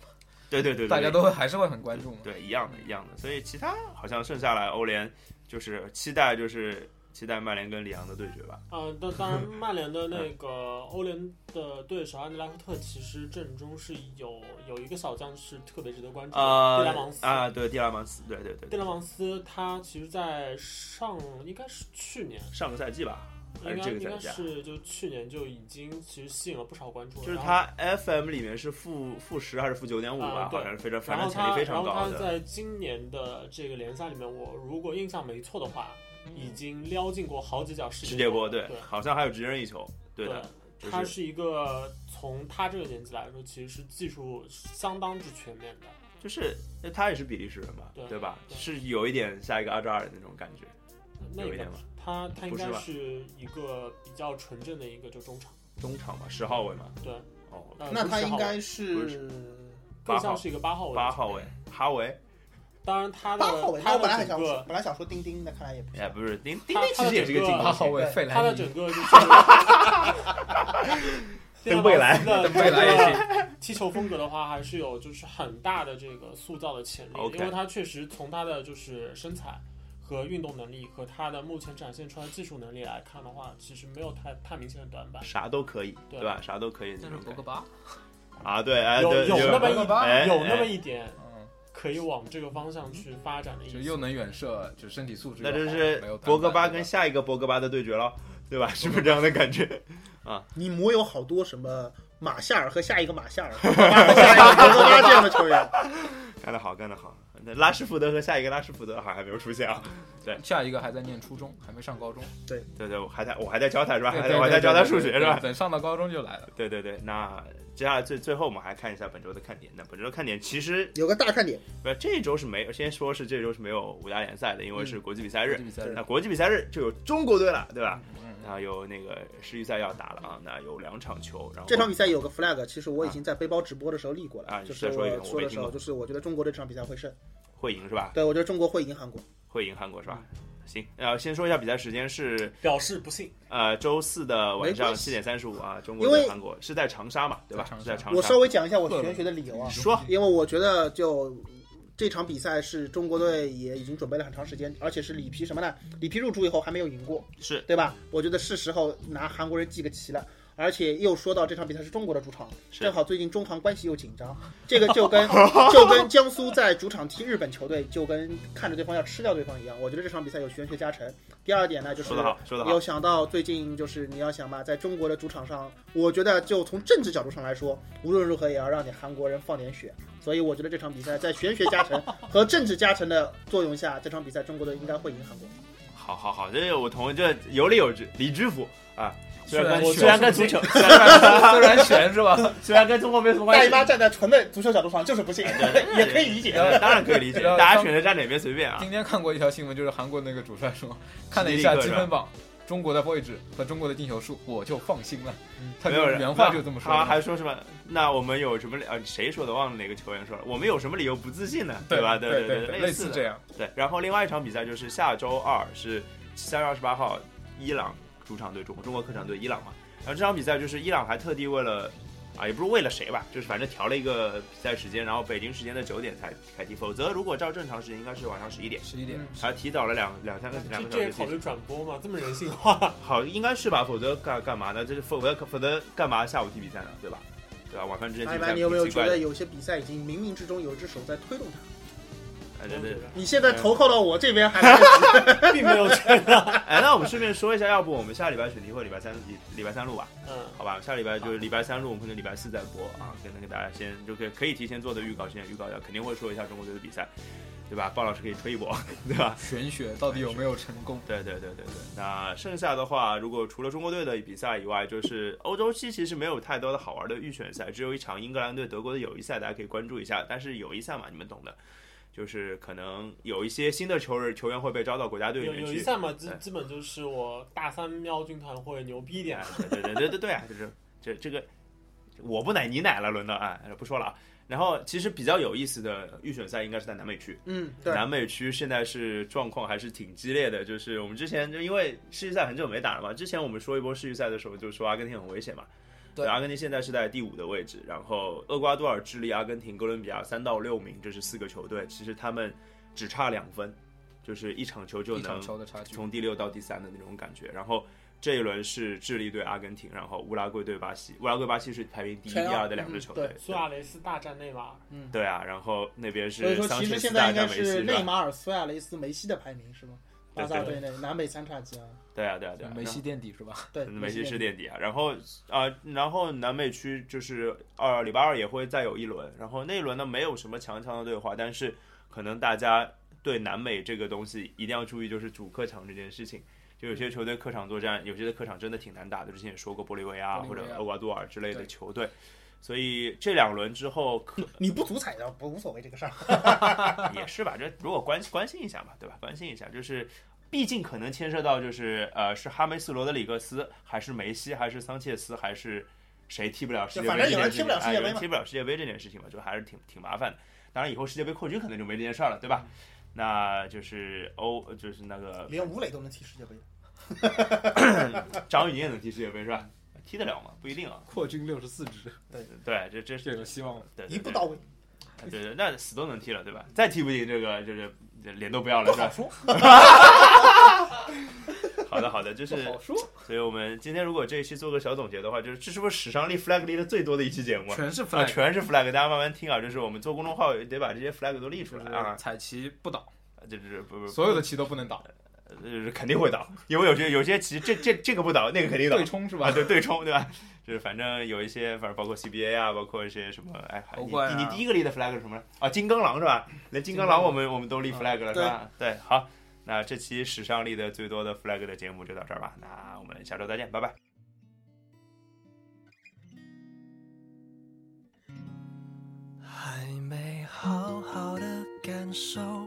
对对对 对，大家都会还是会很关注嘛。对一样的，一样的。所以其他好像剩下来欧联就是期待就是期待曼联跟里昂的对决吧。啊，当当然，曼联的那个欧联的对手安德莱赫特，其实阵中是有有一个小将是特别值得关注的，呃蒂拉芒斯啊，对，蒂拉芒斯，对对对蒂拉芒斯他其实，在上应该是去年，上个赛季吧，应该应该？是就去年就已经其实吸引了不少关注了。就是然后他 FM 里面是负负十还是负九点五吧啊，对好像是非常潜力非然后他常高的。在今年的这个联赛里面，我如果印象没错的话，已经撩进过好几脚世世界波对对，好像还有直任意球，对的，就是。他是一个从他这个年纪来说，其实是技术相当之全面的。就是那他也是比利时人嘛，对对吧？对。是有一点下一个阿扎尔的那种感觉，那个有一点吧他他应该是一个比较纯正的一个就中场，中场嘛，十号位嘛，对，哦，呃那他应该是更像是一个八号位。八号位，哈维，当然他的八号位。那他我本来还想说，的整个本来想说丁丁的，看来也不是。哎，不是丁丁丁，其实也是个进他的整个攻八号位对费莱尼他的整，个就是登贝莱的登贝莱也行。踢球风格的话，还是有就是很大的这个塑造的潜力因为他确实从他的就是身材和运动能力和他的目前展现出来的技术能力来看的话，其实没有太太明显的短板。啥都可以，对对吧？啥都可以那但种感觉是博格巴，啊，对，哎，有对，有那么一有那么哎一点嗯，可以往这个方向去发展的意思。就又能远射，就身体素质，那这是博格巴跟下一个博格巴的对决了，对吧？是不是这样的感觉？啊你模有好多什么马夏尔和下一个马夏尔，下一个博格巴这样的球员。干得好，干得好。那拉什福德和下一个拉什福德好像还没有出现啊。对下一个还在念初中，还没上高中，对对，我还在我还在教他是吧？对对还在我还在教他对对数学是吧？等上到高中就来了。对对对，那接下来最最后我们还看一下本周的看点。那本周的看点其实有个大看点，不这一周是没有，先说是这周是没有五大联赛的，因为是国际比赛日国际。比赛日那国际比赛日就有中国队了，对吧？嗯那有那个世预赛要打了啊，那有两场球，然后这场比赛有个 flag，其实我已经在背包直播的时候立过了，啊就是说一说的时候，就是我觉得中国队这场比赛会胜，会赢是吧？对我觉得中国会赢韩国。会赢韩国是吧？行，然后先说一下比赛时间是表示不信，呃周四的晚上七点三十五啊，中国对韩国是在长沙嘛，对吧在？长沙是在长沙。我稍微讲一下我玄学的理由啊，你说因为我觉得就这场比赛是中国队也已经准备了很长时间，而且是里皮什么呢？里皮入主以后还没有赢过，是对吧？我觉得是时候拿韩国人记个齐了。而且又说到这场比赛是中国的主场，正好最近中韩关系又紧张，这个就跟就跟江苏在主场踢日本球队，就跟看着对方要吃掉对方一样。我觉得这场比赛有玄学加成。第二点呢，就是说得好，说得好有。想到最近就是你要想吧，在中国的主场上，我觉得就从政治角度上来说，无论如何也要让你韩国人放点血。所以我觉得这场比赛在玄学加成 和政治加成的作用下，这场比赛中国队应该会赢韩国。好好好，这我同意，这有理有据，理知府啊。虽然跟玄虽然跟足球，虽然虽然悬是吧？虽然跟中国没什么关系，大姨妈站在纯的足球角度上就是不信，也可以理解。呃当然可以理解，大家选择站哪边随便啊。今天看过一条新闻，就是韩国那个主帅说，看了一下积分榜，中国的位置和中国的进球数，我就放心了。他就没有人原话就这么说的。他还说什么？那我们有什么？呃，谁说的？忘了哪个球员说了。我们有什么理由不自信呢？对吧？对对对类似这样。对，然后另外一场比赛就是下周二是三月二十八号，伊朗主场对中国，中国客场对伊朗嘛。然后这场比赛就是伊朗还特地为了啊，也不是为了谁吧，就是反正调了一个比赛时间，然后北京时间的九点才开踢，否则如果照正常时间应该是晚上十一点，十一点，还提早了两两三个两个小时踢。这也考虑转播吗？这么人性化？好，应该是吧，否则干干嘛呢？这是否则否则干嘛下午踢比赛呢？对吧？对吧？晚饭之前踢比赛你有没有觉得有些比赛已经冥冥之中有一只手在推动它？哎对对对。你现在投靠到我这边还 并没有觉得。哎，那我们顺便说一下，要不我们下礼拜选题会礼拜三礼礼拜三录吧？嗯，好吧，下礼拜就是礼拜三录，我们可能礼拜四再播啊，可能给大家先就可以可以提前做的预告，先预告一下，肯定会说一下中国队的比赛，对吧？鲍老师可以吹一波，对吧？玄学到底有没有成功？对对对对对。那剩下的话，如果除了中国队的比赛以外，就是欧洲期其实没有太多的好玩的预选赛，只有一场英格兰对德国的友谊赛，大家可以关注一下。但是友谊赛嘛，你们懂的。就是可能有一些新的球员球员会被招到国家队里有面去，有一赛嘛，基对基本就是我大三喵军团会牛逼一点哎。对对对对对对啊，就是这这个我不奶你奶了，轮到哎不说了啊。然后其实比较有意思的预选赛应该是在南美区，嗯，对，南美区现在是状况还是挺激烈的。就是我们之前就因为世预赛很久没打了嘛，之前我们说一波世预赛的时候就说阿根廷很危险嘛。对阿根廷现在是在第五的位置，然后厄瓜多尔、智利、阿根廷、哥伦比亚三到六名，这是四个球队，其实他们只差两分，就是一场球就能。从第六到第三的那种感觉。然后这一轮是智利对阿根廷，然后乌拉圭对巴西。乌拉圭、巴西是排名第一、第二二的两支球队嗯。苏亚雷斯大战内马尔，对啊，然后那边所以说其是桑切斯实现在应该大战梅西，是吧？是内马尔、苏亚雷斯、梅西的排名是吗？对巴萨队内南北三叉戟啊，对啊，对啊，对啊。梅西垫底是吧？对，梅西是垫垫底啊，然后啊、然后南美区就是二礼拜二也会再有一轮，然后那一轮呢没有什么强强的对话，但是可能大家对南美这个东西一定要注意，就是主客场这件事情。就有些球队客场作战，有些的客场真的挺难打的。之前也说过玻利维亚或者厄瓜多尔之类的球队，所以这两轮之后可你不足彩的不无所谓这个事儿。也是吧，这如果关关心一下嘛，对吧？关心一下，就是毕竟可能牵涉到就是呃，是哈梅斯罗德里格斯，还是梅西，还是桑切斯，还是谁踢不了世界杯反正有人踢不了世界杯踢不了世界杯这件事情嘛，就还是挺挺麻烦的。当然，以后世界杯扩军可能就没这件事儿了，对吧？那就是欧，就是那个连吴磊都能踢世界杯，张玉宁也能踢世界杯是吧？踢得了吗？不一定啊。扩军六十四支，对对，这这这有希望了。对对对一步到位，对对，那死都能踢了，对吧？再踢不进，这个就是脸都不要了，是吧？好说。好的好的，就是好说，所以我们今天如果这一期做个小总结的话，就是这是不是史上立 flag 立的最多的一期节目啊？全是啊，flag，全是 flag，大家慢慢听啊。就是我们做公众号得把这些 flag 都立出就是来啊，彩旗不倒，就是不不，所有的旗都不能倒，就是肯定会倒，因为有些有些棋这这这个不倒，那个肯定倒对冲是吧啊，？对对冲对吧？就是反正有一些，反正包括 CBA 啊，包括一些什么，哎，还你啊你你第一个立的 flag 是什么呢？啊，金刚狼是吧？连金刚狼我们我们都立 flag 了是吧？对，好，那这期史上立的最多的 flag 的节目就到这儿吧，那我们下周再见，拜拜。还没好好的感受